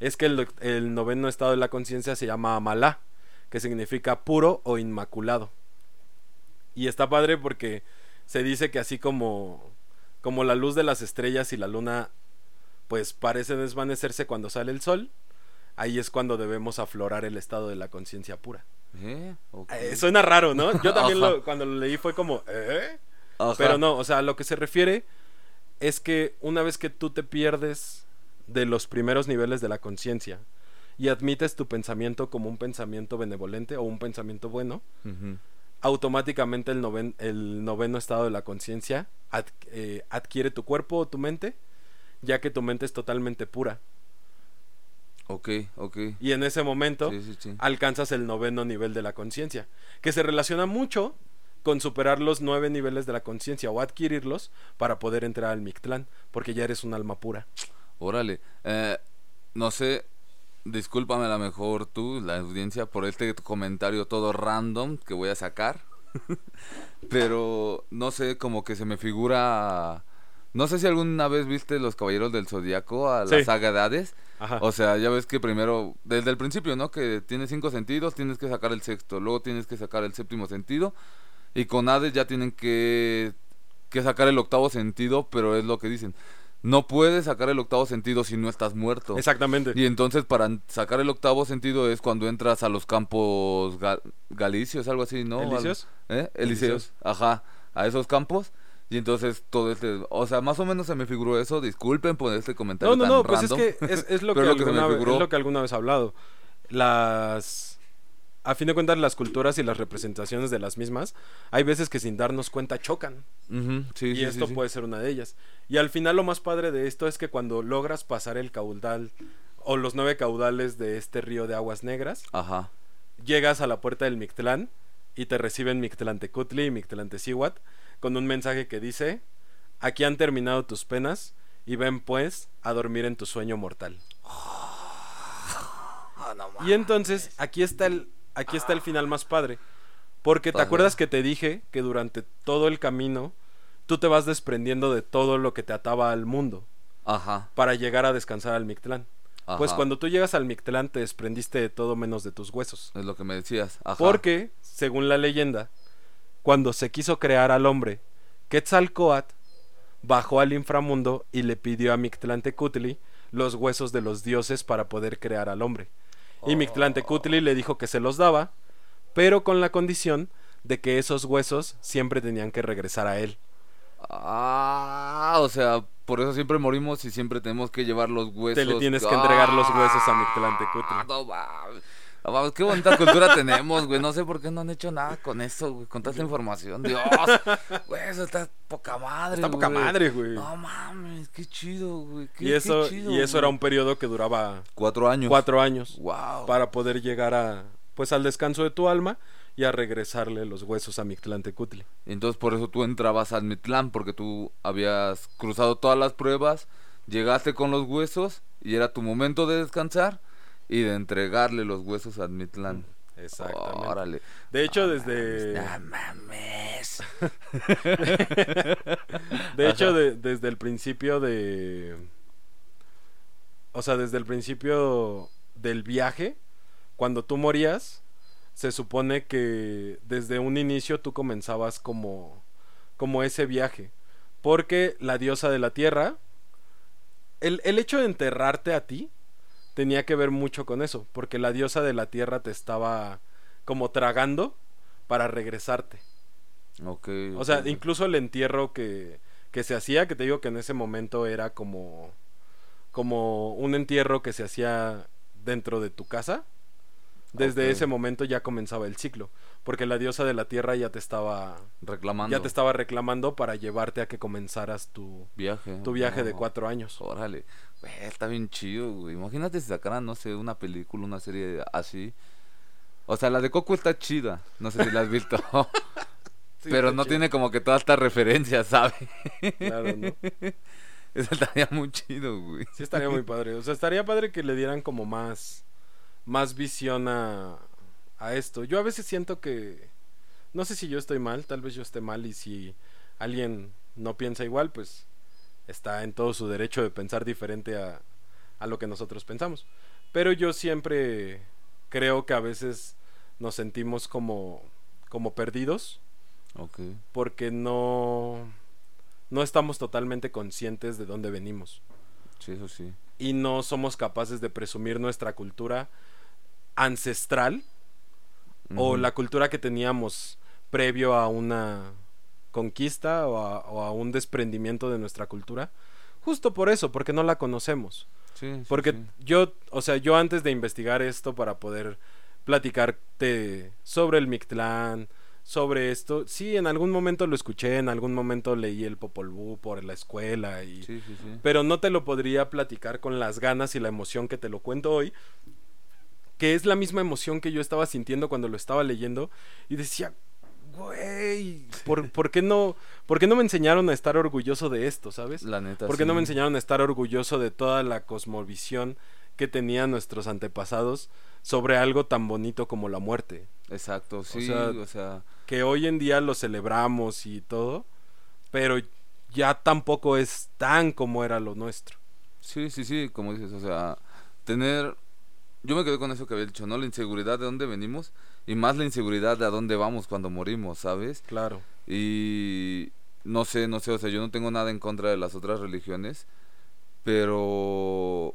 Speaker 1: Es que el, el noveno estado de la conciencia se llama Amalá, que significa puro o inmaculado. Y está padre porque se dice que así como, como la luz de las estrellas y la luna pues parece desvanecerse cuando sale el sol, ahí es cuando debemos aflorar el estado de la conciencia pura.
Speaker 2: ¿Eh?
Speaker 1: Eh, suena raro, ¿no? Yo también lo- cuando lo leí fue como, ¿eh?
Speaker 2: Ajá.
Speaker 1: Pero no, o sea, a lo que se refiere es que una vez que tú te pierdes de los primeros niveles de la conciencia y admites tu pensamiento como un pensamiento benevolente o un pensamiento bueno. Automáticamente el, noven- el noveno estado de la conciencia ad- eh, adquiere tu cuerpo o tu mente, ya que tu mente es totalmente pura.
Speaker 2: Ok, ok.
Speaker 1: Y en ese momento
Speaker 2: Sí, sí, sí.
Speaker 1: alcanzas el noveno nivel de la conciencia, que se relaciona mucho con superar los nueve niveles de la conciencia o adquirirlos para poder entrar al Mictlán, porque ya eres un alma pura.
Speaker 2: Órale. Eh, no sé, discúlpame a lo mejor tú, la audiencia, por este comentario todo random que voy a sacar. <laughs> Pero no sé, como que se me figura. No sé si alguna vez viste Los Caballeros del Zodíaco a la
Speaker 1: Sí.
Speaker 2: saga de Hades.
Speaker 1: Ajá.
Speaker 2: O sea, ya ves que primero, desde el principio, ¿no? Que tienes cinco sentidos, tienes que sacar el sexto, luego tienes que sacar el séptimo sentido. Y con Hades ya tienen que, que sacar el octavo sentido, pero es lo que dicen. No puedes sacar el octavo sentido si no estás muerto.
Speaker 1: Exactamente.
Speaker 2: Y entonces para sacar el octavo sentido es cuando entras a los campos ga- galicios, algo así, ¿no?
Speaker 1: ¿Elíseos?
Speaker 2: ¿Eh? Elíseos, ajá, a esos campos. Y entonces todo este, o sea, más o menos se me figuró eso, disculpen por este comentario
Speaker 1: No, no,
Speaker 2: tan
Speaker 1: no, pues
Speaker 2: random.
Speaker 1: es que es, es lo, <laughs> que
Speaker 2: lo me
Speaker 1: alguna
Speaker 2: figuró.
Speaker 1: es lo que alguna vez he hablado. Las... A fin de cuentas, las culturas y las representaciones de las mismas, hay veces que sin darnos cuenta chocan.
Speaker 2: Sí,
Speaker 1: y
Speaker 2: sí,
Speaker 1: esto
Speaker 2: sí.
Speaker 1: puede ser una de ellas. Y al final lo más padre de esto es que cuando logras pasar el caudal o los nueve caudales de este río de aguas negras,
Speaker 2: Ajá.
Speaker 1: llegas a la puerta del Mictlán y te reciben Mictlantecutli y Mictlantecihuat con un mensaje que dice, aquí han terminado tus penas y ven pues a dormir en tu sueño mortal. Y entonces aquí está el aquí está el final más padre, porque te acuerdas que te dije que durante todo el camino tú te vas desprendiendo de todo lo que te ataba al mundo
Speaker 2: Ajá.
Speaker 1: para llegar a descansar al Mictlán. Pues cuando tú llegas al Mictlán te desprendiste de todo menos de tus huesos.
Speaker 2: Es lo que me decías. Ajá.
Speaker 1: Porque, según la leyenda, cuando se quiso crear al hombre, Quetzalcoatl bajó al inframundo y le pidió a Mictlantecutli los huesos de los dioses para poder crear al hombre. Y Mictlantecutli le dijo que se los daba, pero con la condición de que esos huesos siempre tenían que regresar a él.
Speaker 2: Ah, o sea, por eso siempre morimos y siempre tenemos que llevar los huesos.
Speaker 1: Te le tienes que entregar los huesos a Mictlantecutli.
Speaker 2: Mames, qué bonita cultura tenemos, güey. No sé por qué no han hecho nada con eso, güey. Con toda esta información. Dios. Güey, eso está poca madre,
Speaker 1: Está poca
Speaker 2: güey.
Speaker 1: madre, güey.
Speaker 2: No mames, qué chido, güey. qué-
Speaker 1: Y
Speaker 2: qué
Speaker 1: eso,
Speaker 2: chido,
Speaker 1: y eso
Speaker 2: güey.
Speaker 1: era un periodo que duraba
Speaker 2: Cuatro años.
Speaker 1: cuatro años.
Speaker 2: Wow.
Speaker 1: para poder llegar a pues al descanso de tu alma y a regresarle los huesos a Mictlantecutli.
Speaker 2: Entonces por eso tú entrabas al Mitlán, porque tú habías cruzado todas las pruebas, llegaste con los huesos y era tu momento de descansar y de entregarle los huesos al Mitlán.
Speaker 1: Exactamente.
Speaker 2: Órale.
Speaker 1: De hecho, desde
Speaker 2: no mames. <laughs>
Speaker 1: de hecho de- desde el principio de o sea, desde el principio del viaje, cuando tú morías, se supone que desde un inicio tú comenzabas como como ese viaje, porque la diosa de la tierra el, el hecho de enterrarte a ti tenía que ver mucho con eso, porque la diosa de la tierra te estaba como tragando para regresarte. O sea, incluso el entierro que, que se hacía, que te digo que en ese momento era como, como un entierro que se hacía dentro de tu casa. Desde ese momento ya comenzaba el ciclo, porque la diosa de la tierra ya te estaba
Speaker 2: reclamando.
Speaker 1: ya te estaba reclamando para llevarte a que comenzaras tu,
Speaker 2: viaje.
Speaker 1: tu viaje de cuatro años.
Speaker 2: Órale. Güey, está bien chido, güey. Imagínate si sacaran, no sé, una película, una serie así. O sea, la de Coco está chida. No sé si la has visto. <laughs>
Speaker 1: Sí, <laughs>
Speaker 2: pero no
Speaker 1: chido.
Speaker 2: tiene como que todas estas referencias, ¿sabes?
Speaker 1: Claro, ¿no? <laughs>
Speaker 2: Eso estaría muy chido, güey.
Speaker 1: Sí estaría muy padre. O sea, estaría padre que le dieran como más más visión a a esto. Yo a veces siento que no sé si yo estoy mal, tal vez yo esté mal y si alguien no piensa igual, pues está en todo su derecho de pensar diferente a a lo que nosotros pensamos. Pero yo siempre creo que a veces nos sentimos como como perdidos
Speaker 2: Ok.
Speaker 1: porque no, no estamos totalmente conscientes de dónde venimos
Speaker 2: Sí, eso sí.
Speaker 1: y no somos capaces de presumir nuestra cultura ancestral o la cultura que teníamos previo a una conquista o a, o a un desprendimiento de nuestra cultura. Justo por eso, porque no la conocemos.
Speaker 2: Sí, sí,
Speaker 1: Porque
Speaker 2: sí.
Speaker 1: yo, o sea, yo antes de investigar esto para poder platicarte sobre el Mictlán, sobre esto, sí, en algún momento lo escuché, en algún momento leí el Popol Vuh por la escuela y
Speaker 2: Sí, sí, sí.
Speaker 1: pero no te lo podría platicar con las ganas y la emoción que te lo cuento hoy, que es la misma emoción que yo estaba sintiendo cuando lo estaba leyendo y decía, güey, ¿por, por qué no, ¿por qué no me enseñaron a estar orgulloso de esto, sabes?
Speaker 2: La neta.
Speaker 1: ¿Por qué no me enseñaron a estar orgulloso de toda la cosmovisión que tenían nuestros antepasados sobre algo tan bonito como la muerte?
Speaker 2: Exacto, sí,
Speaker 1: sea,
Speaker 2: o sea,
Speaker 1: Que hoy en día lo celebramos y todo, pero ya tampoco es tan como era lo nuestro.
Speaker 2: sí, sí, sí, como dices, o sea, tener, yo me quedé con eso que había dicho, ¿no? La inseguridad de dónde venimos y más la inseguridad de a dónde vamos cuando morimos, ¿sabes?
Speaker 1: Claro.
Speaker 2: Y no sé, no sé, o sea, yo no tengo nada en contra de las otras religiones, pero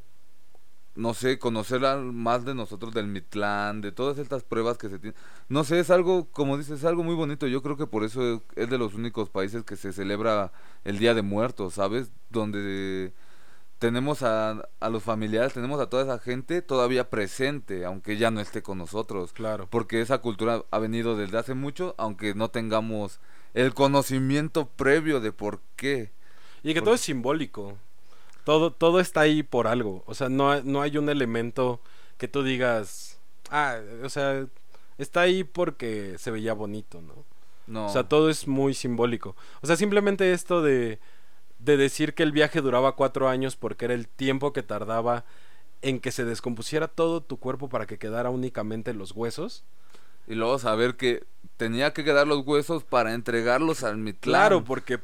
Speaker 2: no sé, conocer más de nosotros, del Mitlán, de todas estas pruebas que se tienen. No sé, es algo, como dices, es algo muy bonito. Yo creo que por eso es de los únicos países que se celebra el Día de Muertos, ¿sabes? Donde tenemos a, a los familiares, tenemos a toda esa gente todavía presente, aunque ya no esté con nosotros
Speaker 1: Claro.
Speaker 2: porque esa cultura ha venido desde hace mucho, aunque no tengamos el conocimiento previo de por qué.
Speaker 1: Y que
Speaker 2: Por-
Speaker 1: todo es simbólico. Todo, todo está ahí por algo. O sea, no, no hay un elemento que tú digas, ah, o sea, está ahí porque se veía bonito, ¿no?
Speaker 2: No.
Speaker 1: O sea, todo es muy simbólico. O sea, simplemente esto de, de decir que el viaje duraba cuatro años porque era el tiempo que tardaba en que se descompusiera todo tu cuerpo para que quedara únicamente los huesos.
Speaker 2: Y luego saber que tenía que quedar los huesos para entregarlos al Mitlán.
Speaker 1: Claro, porque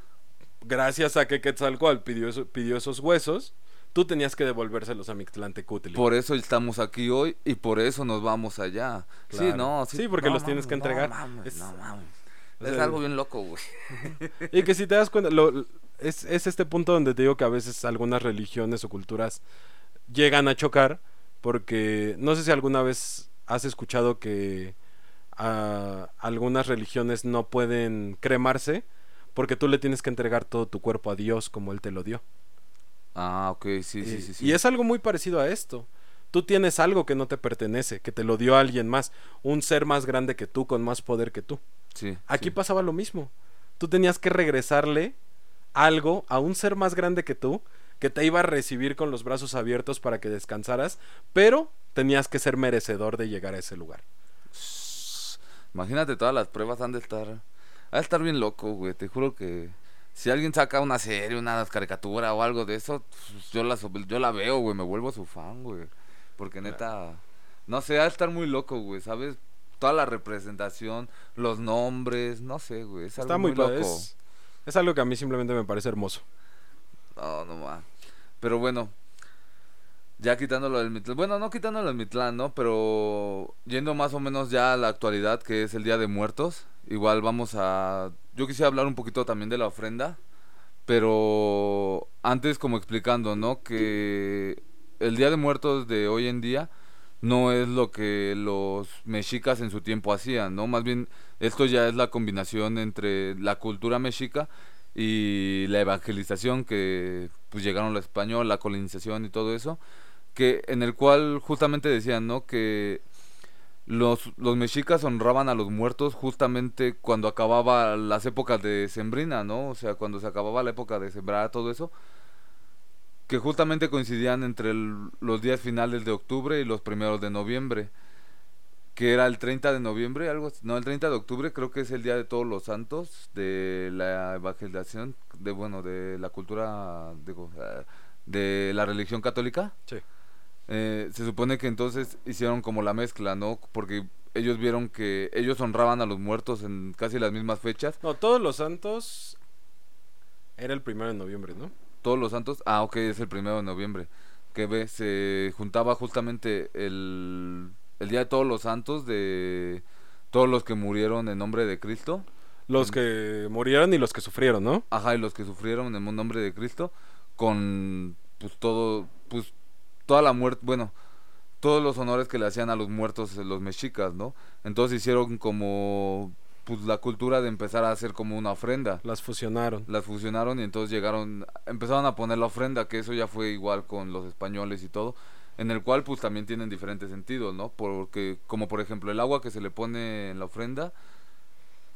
Speaker 1: gracias a que Quetzalcoatl pidió, eso- pidió esos huesos, tú tenías que devolvérselos a Mictlantecutli.
Speaker 2: Por eso estamos aquí hoy y por eso nos vamos allá. Sí, no,
Speaker 1: Sí, porque
Speaker 2: no
Speaker 1: los tienes que entregar.
Speaker 2: No mames,
Speaker 1: Es-
Speaker 2: no mames.
Speaker 1: o
Speaker 2: Es
Speaker 1: sea,
Speaker 2: algo bien loco, güey. <laughs>
Speaker 1: Y que si te das cuenta, lo- es, es este punto donde te digo que a veces algunas religiones o culturas llegan a chocar, porque no sé si alguna vez has escuchado que algunas religiones no pueden cremarse porque tú le tienes que entregar todo tu cuerpo a Dios como Él te lo dio.
Speaker 2: Ah, ok, sí,
Speaker 1: y,
Speaker 2: sí, sí. sí.
Speaker 1: y es algo muy parecido a esto. Tú tienes algo que no te pertenece, que te lo dio alguien más, un ser más grande que tú, con más poder que tú.
Speaker 2: Sí,
Speaker 1: Aquí
Speaker 2: sí.
Speaker 1: pasaba lo mismo. Tú tenías que regresarle algo a un ser más grande que tú, que te iba a recibir con los brazos abiertos para que descansaras, pero tenías que ser merecedor de llegar a ese lugar.
Speaker 2: Imagínate todas las pruebas han de estar. Ha de estar bien loco, güey. Te juro que si alguien saca una serie, una caricatura o algo de eso, pues, yo la, yo la veo, güey. Me vuelvo su fan, güey. Porque neta. No sé, ha de estar muy loco, güey. ¿Sabes? Toda la representación, los nombres, no sé, güey. Es algo
Speaker 1: Está muy,
Speaker 2: muy loco.
Speaker 1: Es, es algo que a mí simplemente me parece hermoso.
Speaker 2: No, no más. Pero bueno, ya quitándolo del Mitlán. Bueno, no quitándolo del Mitlán, ¿no? Pero yendo más o menos ya a la actualidad, que es el Día de Muertos. Igual vamos a... Yo quisiera hablar un poquito también de la ofrenda. Pero antes como explicando, ¿no? Que el Día de Muertos de hoy en día no es lo que los mexicas en su tiempo hacían, ¿no? Más bien esto ya es la combinación entre la cultura mexica y la evangelización que pues llegaron los español, la colonización y todo eso, que en el cual justamente decían, ¿no? Que los, los mexicas honraban a los muertos justamente cuando acababa las épocas de sembrina, ¿no? O sea, cuando se acababa la época de sembrar todo eso, que justamente coincidían entre el- los días finales de octubre y los primeros de noviembre, que era el 30 de noviembre, algo así- no, el 30 de octubre creo que es el día de todos los santos de la evangelización, de bueno, de la cultura, digo, eh, de la religión católica.
Speaker 1: Sí.
Speaker 2: Eh, se supone que entonces hicieron como la mezcla, ¿no? Porque ellos vieron que ellos honraban a los muertos en casi las mismas fechas.
Speaker 1: No, todos los santos era el primero de noviembre, ¿no?
Speaker 2: Todos los santos, ah, ok, es el primero de noviembre. Que ve, se juntaba justamente el, el día de todos los santos de todos los que murieron en nombre de Cristo.
Speaker 1: Los que murieron y los que sufrieron, ¿no?
Speaker 2: Ajá, y los que sufrieron en nombre de Cristo con pues todo, pues toda la muerte, bueno, todos los honores que le hacían a los muertos los mexicas, ¿no? Entonces hicieron como pues la cultura de empezar a hacer como una ofrenda.
Speaker 1: Las fusionaron.
Speaker 2: Las fusionaron y entonces llegaron, empezaron a poner la ofrenda, que eso ya fue igual con los españoles y todo, en el cual pues también tienen diferentes sentidos, ¿no? Porque como por ejemplo el agua que se le pone en la ofrenda,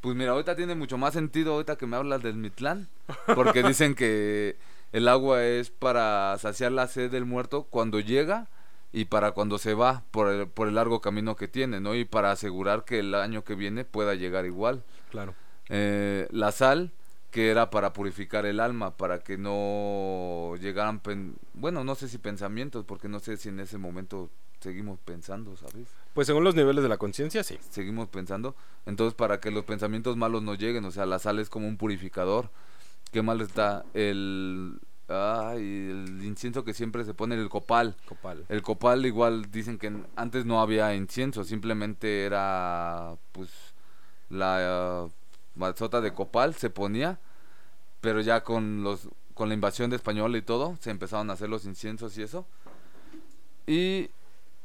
Speaker 2: pues mira, ahorita tiene mucho más sentido ahorita que me hablas del Mitlán, porque <laughs> dicen que el agua es para saciar la sed del muerto cuando llega y para cuando se va por el, por el largo camino que tiene, ¿no? Y para asegurar que el año que viene pueda llegar igual.
Speaker 1: Claro.
Speaker 2: Eh, la sal, que era para purificar el alma, para que no llegaran, bueno, no sé si pensamientos, porque no sé si en ese momento seguimos pensando, ¿sabes?
Speaker 1: Pues según los niveles de la conciencia, sí.
Speaker 2: Seguimos pensando. Entonces, para que los pensamientos malos no lleguen, o sea, la sal es como un purificador qué mal está el ay, el incienso que siempre se pone el copal.
Speaker 1: Copal.
Speaker 2: El copal igual dicen que antes no había incienso, simplemente era pues la uh, de copal se ponía, pero ya con los con la invasión de español y todo, se empezaron a hacer los inciensos y eso. Y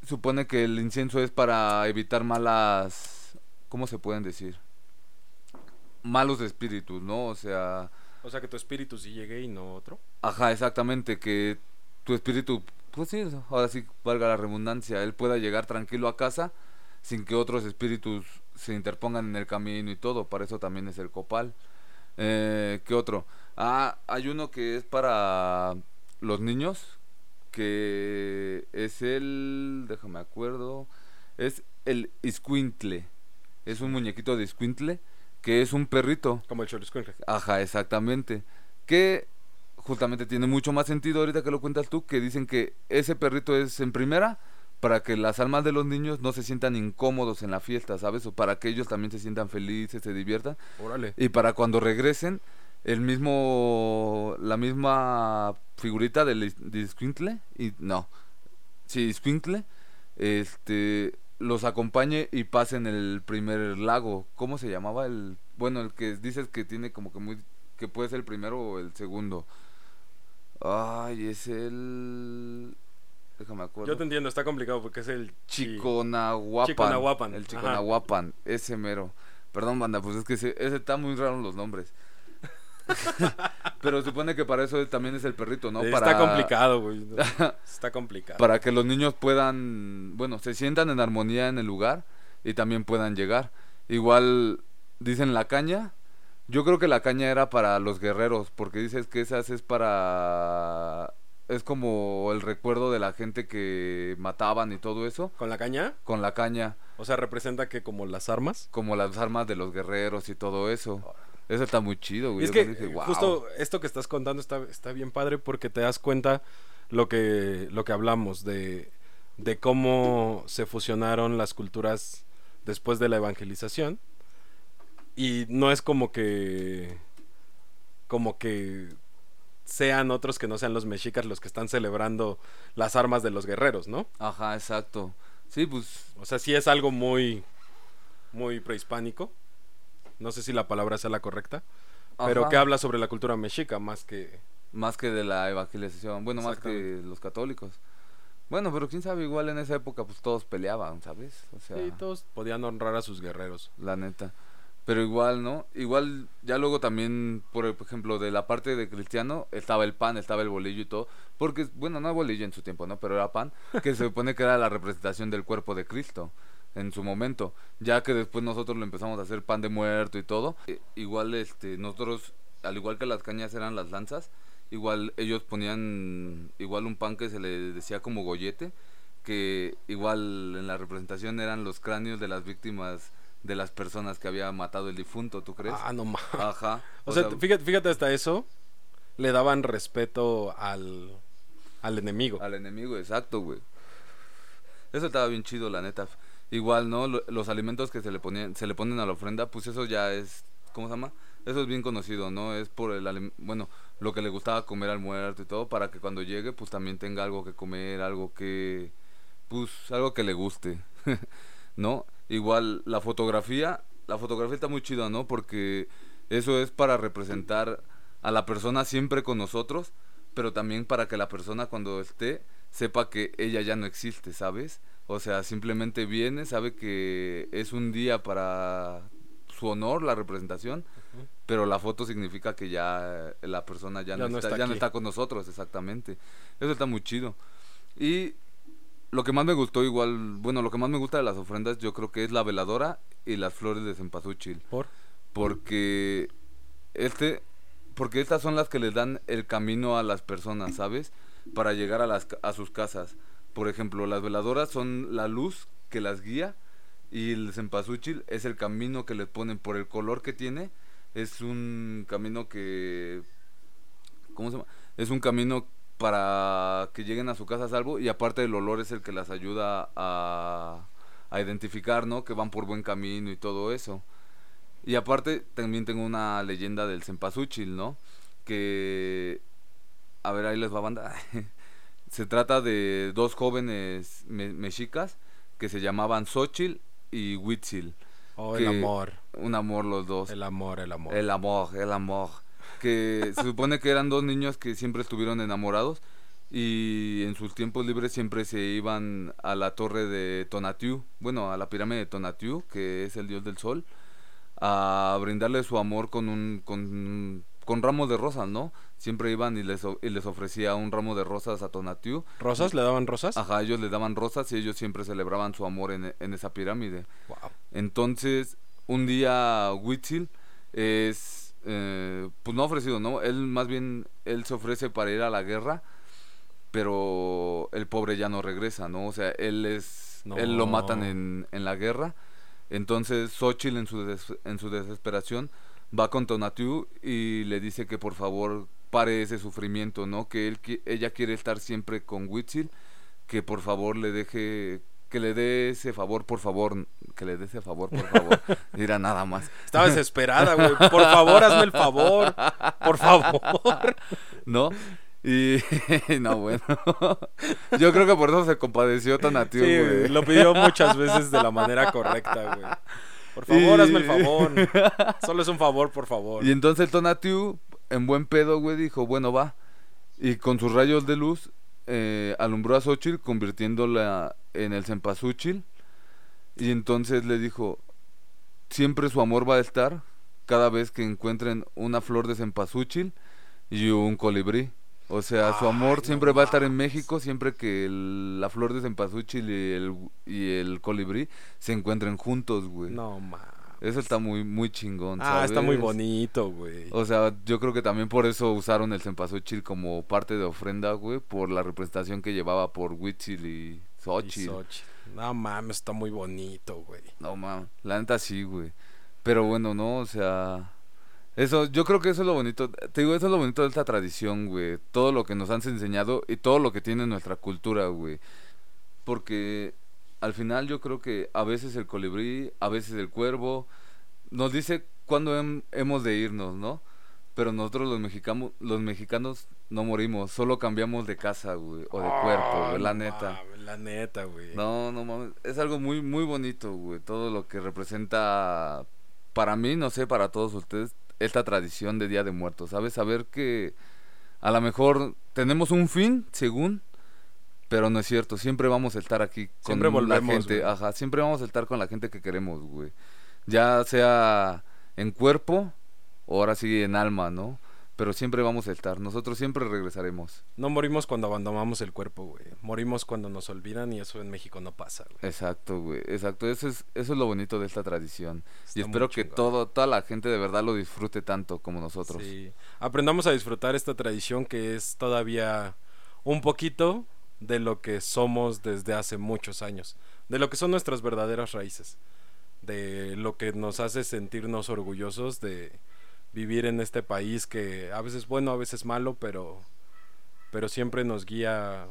Speaker 2: supone que el incienso es para evitar malas ¿cómo se pueden decir? malos espíritus, ¿no? O sea,
Speaker 1: o sea, que tu espíritu sí llegue y no otro.
Speaker 2: Ajá, exactamente, que tu espíritu, pues sí, ahora sí valga la redundancia, él pueda llegar tranquilo a casa sin que otros espíritus se interpongan en el camino y todo, para eso también es el copal. Eh, ¿Qué otro? Ah, hay uno que es para los niños, que es el, déjame acuerdo, es el iscuintle, es un muñequito de iscuintle que es un perrito.
Speaker 1: Como el Choliscuincle.
Speaker 2: Ajá, exactamente. Que justamente tiene mucho más sentido ahorita que lo cuentas tú, que dicen que ese perrito es en primera para que las almas de los niños no se sientan incómodos en la fiesta, ¿sabes? O para que ellos también se sientan felices, se diviertan.
Speaker 1: Órale.
Speaker 2: Y para cuando regresen, el mismo, la misma figurita del de y no, sí, Squinkle, este, los acompañe y pasen el primer lago. ¿Cómo se llamaba el? Bueno, el que dices que tiene como que muy que puede ser el primero o el segundo. Ay, es el Déjame acuerdo.
Speaker 1: Yo te entiendo, está complicado porque es el
Speaker 2: Chiconahuapan.
Speaker 1: Chiconahuapan.
Speaker 2: El Chiconahuapan, ese mero. Perdón, banda, pues es que ese, ese está muy raro los nombres. <laughs> Pero supone que para eso también es el perrito, ¿no?
Speaker 1: Está complicado, güey. <laughs> Está complicado.
Speaker 2: Para que los niños puedan, bueno, se sientan en armonía en el lugar y también puedan llegar. Igual dicen la caña. Yo creo que la caña era para los guerreros, porque dices que esas es para es como el recuerdo de la gente que mataban y todo eso.
Speaker 1: ¿Con la caña?
Speaker 2: Con la caña.
Speaker 1: O sea, representa que como las armas.
Speaker 2: Como las armas de los guerreros y todo eso. Eso está muy chido, güey.
Speaker 1: es que justo esto que estás contando está, está bien padre porque te das cuenta lo que, lo que hablamos de, de cómo se fusionaron las culturas después de la evangelización. Y no es como que. como que sean otros que no sean los mexicas los que están celebrando las armas de los guerreros, ¿no?
Speaker 2: Ajá, exacto. Sí, pues.
Speaker 1: O sea, sí es algo muy. muy prehispánico. No sé si la palabra sea la correcta. Pero que habla sobre la cultura mexica más que...
Speaker 2: Más que de la evangelización. Bueno, más que los católicos. Bueno, pero quién sabe, igual en esa época pues todos peleaban, ¿sabes?
Speaker 1: O sea, sí, todos podían honrar a sus guerreros.
Speaker 2: La neta. Pero igual, ¿no? Igual ya luego también, por ejemplo, de la parte de cristiano, estaba el pan, estaba el bolillo y todo. Porque, bueno, no bolillo en su tiempo, ¿no? Pero era pan, que se supone que era la representación del cuerpo de Cristo en su momento, ya que después nosotros lo empezamos a hacer pan de muerto y todo. E, igual este nosotros al igual que las cañas eran las lanzas, igual ellos ponían igual un pan que se le decía como gollete, que igual en la representación eran los cráneos de las víctimas de las personas que había matado el difunto, ¿tú crees?
Speaker 1: Ah, no más.
Speaker 2: Ajá.
Speaker 1: O, sea, fíjate, fíjate hasta eso, le daban respeto al, al enemigo.
Speaker 2: Al enemigo, exacto, güey. Eso estaba bien chido, la neta. Igual, ¿no? Los alimentos que se le ponían, se le ponen a la ofrenda, pues eso ya es, ¿cómo se llama? Eso es bien conocido, ¿no? Es por el, bueno, lo que le gustaba comer al muerto y todo, para que cuando llegue, pues también tenga algo que comer, algo que, pues, algo que le guste, <laughs> ¿no? Igual, la fotografía la fotografía está muy chida, ¿no? Porque eso es para representar a la persona siempre con nosotros, pero también para que la persona cuando esté sepa que ella ya no existe, ¿sabes? O sea, simplemente viene, sabe que es un día para su honor, la representación, pero la foto significa que ya la persona ya, no, está, ya no está con nosotros, exactamente. Eso está muy chido. Y lo que más me gustó igual, bueno, lo que más me gusta de las ofrendas yo creo que es la veladora y las flores de cempasúchil.
Speaker 1: ¿Por?
Speaker 2: Porque este porque estas son las que les dan el camino a las personas, ¿sabes? Para llegar a las a sus casas. Por ejemplo, las veladoras son la luz que las guía y el cempasúchil es el camino que les ponen por el color que tiene. Es un camino que ¿cómo se llama? Es un camino para que lleguen a su casa a salvo y aparte el olor es el que las ayuda a, a identificar, ¿no? Que van por buen camino y todo eso. Y aparte también tengo una leyenda del Cempasúchil, ¿no? Que... A ver, ahí les va a banda. <laughs> se trata de dos jóvenes mexicas que se llamaban Xochil y Huitzil.
Speaker 1: Oh, el amor.
Speaker 2: Un amor los dos.
Speaker 1: El amor, el amor.
Speaker 2: El amor, el amor que <laughs> se supone que eran dos niños que siempre estuvieron enamorados y en sus tiempos libres siempre se iban a la torre de Tonatiuh, bueno, a la pirámide de Tonatiuh, que es el dios del sol, a brindarle su amor con un con, con ramos de rosas, ¿no? Siempre iban y les, y les ofrecía un ramo de rosas a Tonatiuh.
Speaker 1: ¿Rosas? ¿Le daban rosas?
Speaker 2: Ajá, ellos le daban rosas y ellos siempre celebraban su amor en, en esa pirámide.
Speaker 1: Wow.
Speaker 2: Entonces, un día Huitzil es eh, pues no ha ofrecido, ¿no? Él más bien, él se ofrece para ir a la guerra, pero el pobre ya no regresa, ¿no? O sea, él es, él lo matan en, en la guerra, entonces Xochitl en su, en su desesperación va con Tonatiuh y le dice que por favor pare ese sufrimiento, ¿no? Que él, ella quiere estar siempre con Huitzil, que por favor le deje que le dé ese favor, por favor, que le dé ese favor, por favor. <laughs> Dirá nada más.
Speaker 1: Estaba desesperada, güey. Por favor, hazme el favor. Por favor.
Speaker 2: ¿No? Y <laughs> no, bueno. Yo creo que por eso se compadeció tan a ti, güey.
Speaker 1: Lo pidió muchas veces de la manera correcta, güey. Por favor, hazme el favor. <laughs> Solo es un favor, por favor.
Speaker 2: Y entonces Tonatiu, en buen pedo, güey, dijo, bueno, va. Y con sus rayos de luz eh, alumbró a Xochitl convirtiéndola en el cempasúchil y entonces le dijo, siempre su amor va a estar cada vez que encuentren una flor de cempasúchil y un colibrí. O sea, su amor siempre va a estar en México siempre que la flor de cempasúchil y el, y el colibrí se encuentren juntos, güey.
Speaker 1: No, mames.
Speaker 2: Eso está muy, muy chingón.
Speaker 1: Ah, está muy bonito, güey.
Speaker 2: O sea, yo creo que también por eso usaron el cempasúchil como parte de ofrenda, güey, por la representación que llevaba por Huitzil y Xochitl.
Speaker 1: No mames, está muy bonito, güey.
Speaker 2: No mames, la neta sí, güey. Pero bueno, no, o sea. Eso, yo creo que eso es lo bonito. Te digo, eso es lo bonito de esta tradición, güey. Todo lo que nos han enseñado y todo lo que tiene nuestra cultura, güey. Porque al final yo creo que a veces el colibrí, a veces el cuervo, nos dice cuándo hemos de irnos, ¿no? Pero nosotros los mexicanos, los mexicanos no morimos, solo cambiamos de casa, güey, o de cuerpo, güey, la neta.
Speaker 1: la neta, güey.
Speaker 2: No, no mames, es algo muy, muy bonito, güey, todo lo que representa, para mí, no sé, para todos ustedes, esta tradición de Día de Muertos, ¿sabes? Saber que a lo mejor tenemos un fin, según, pero no es cierto, siempre vamos a estar aquí con la gente, ajá, siempre vamos a estar con la gente que queremos, güey. Ya sea en cuerpo o ahora sí en alma, ¿no? Pero siempre vamos a estar, nosotros siempre regresaremos.
Speaker 1: No morimos cuando abandonamos el cuerpo, güey. Morimos cuando nos olvidan y eso en México no pasa, güey.
Speaker 2: Exacto, güey. Exacto, eso es eso es lo bonito de esta tradición. y espero que todo toda la gente de verdad lo disfrute tanto como nosotros.
Speaker 1: Sí. Aprendamos a disfrutar esta tradición que es todavía un poquito de lo que somos desde hace muchos años, de lo que son nuestras verdaderas raíces, de lo que nos hace sentirnos orgullosos de vivir en este país que a veces bueno, a veces malo, pero pero siempre nos guía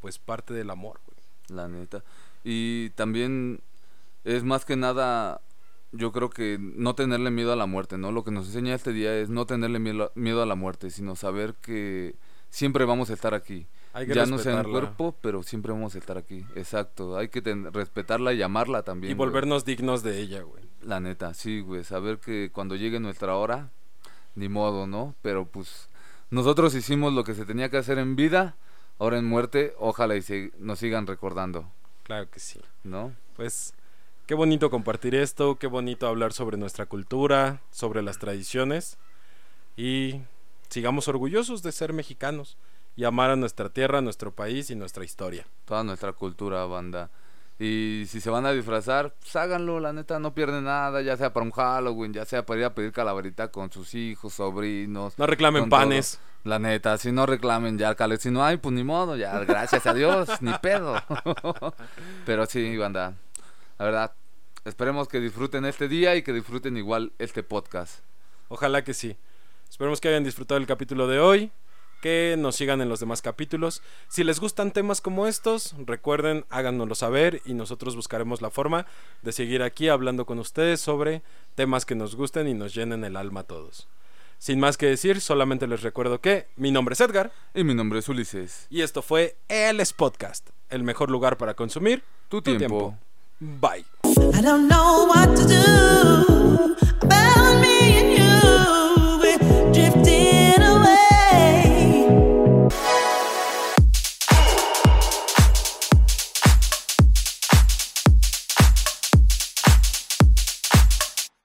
Speaker 1: pues parte del amor,
Speaker 2: La neta. Y también es más que nada yo creo que no tenerle miedo a la muerte, ¿no? Lo que nos enseña este día es no tenerle miedo, miedo a la muerte, sino saber que siempre vamos a estar aquí ya no sea en cuerpo, pero siempre vamos a estar aquí. Exacto. Hay que respetarla y amarla también.
Speaker 1: Y volvernos dignos de ella, güey.
Speaker 2: La neta, sí, güey. Saber que cuando llegue nuestra hora, ni modo, ¿no? Pero pues nosotros hicimos lo que se tenía que hacer en vida, ahora en muerte, ojalá y se, nos sigan recordando,
Speaker 1: Claro que sí.
Speaker 2: ¿no?
Speaker 1: Pues qué bonito compartir esto, qué bonito hablar sobre nuestra cultura, sobre las tradiciones y sigamos orgullosos de ser mexicanos y amar a nuestra tierra, nuestro país y nuestra historia.
Speaker 2: Toda nuestra cultura, banda. Y si se van a disfrazar, pues háganlo, la neta, no pierden nada, ya sea para un Halloween, ya sea para ir a pedir calaverita con sus hijos, sobrinos.
Speaker 1: No reclamen panes.
Speaker 2: todo. La neta, si no reclamen ya, cale, si no hay, pues ni modo, ya, gracias a Dios, ni pedo. <laughs> Pero sí, banda, la verdad, esperemos que disfruten este día y que disfruten igual este podcast.
Speaker 1: Ojalá que sí. Esperemos que hayan disfrutado el capítulo de hoy, que nos sigan en los demás capítulos. Si les gustan temas como estos, recuerden, háganoslo saber y nosotros buscaremos la forma de seguir aquí hablando con ustedes sobre temas que nos gusten y nos llenen el alma a todos. Sin más que decir, solamente les recuerdo que mi nombre es Edgar
Speaker 2: Y mi nombre es Ulises.
Speaker 1: y esto fue El Podcast, el mejor lugar para consumir
Speaker 2: Tu tiempo.
Speaker 1: Bye.
Speaker 3: I don't know what to do.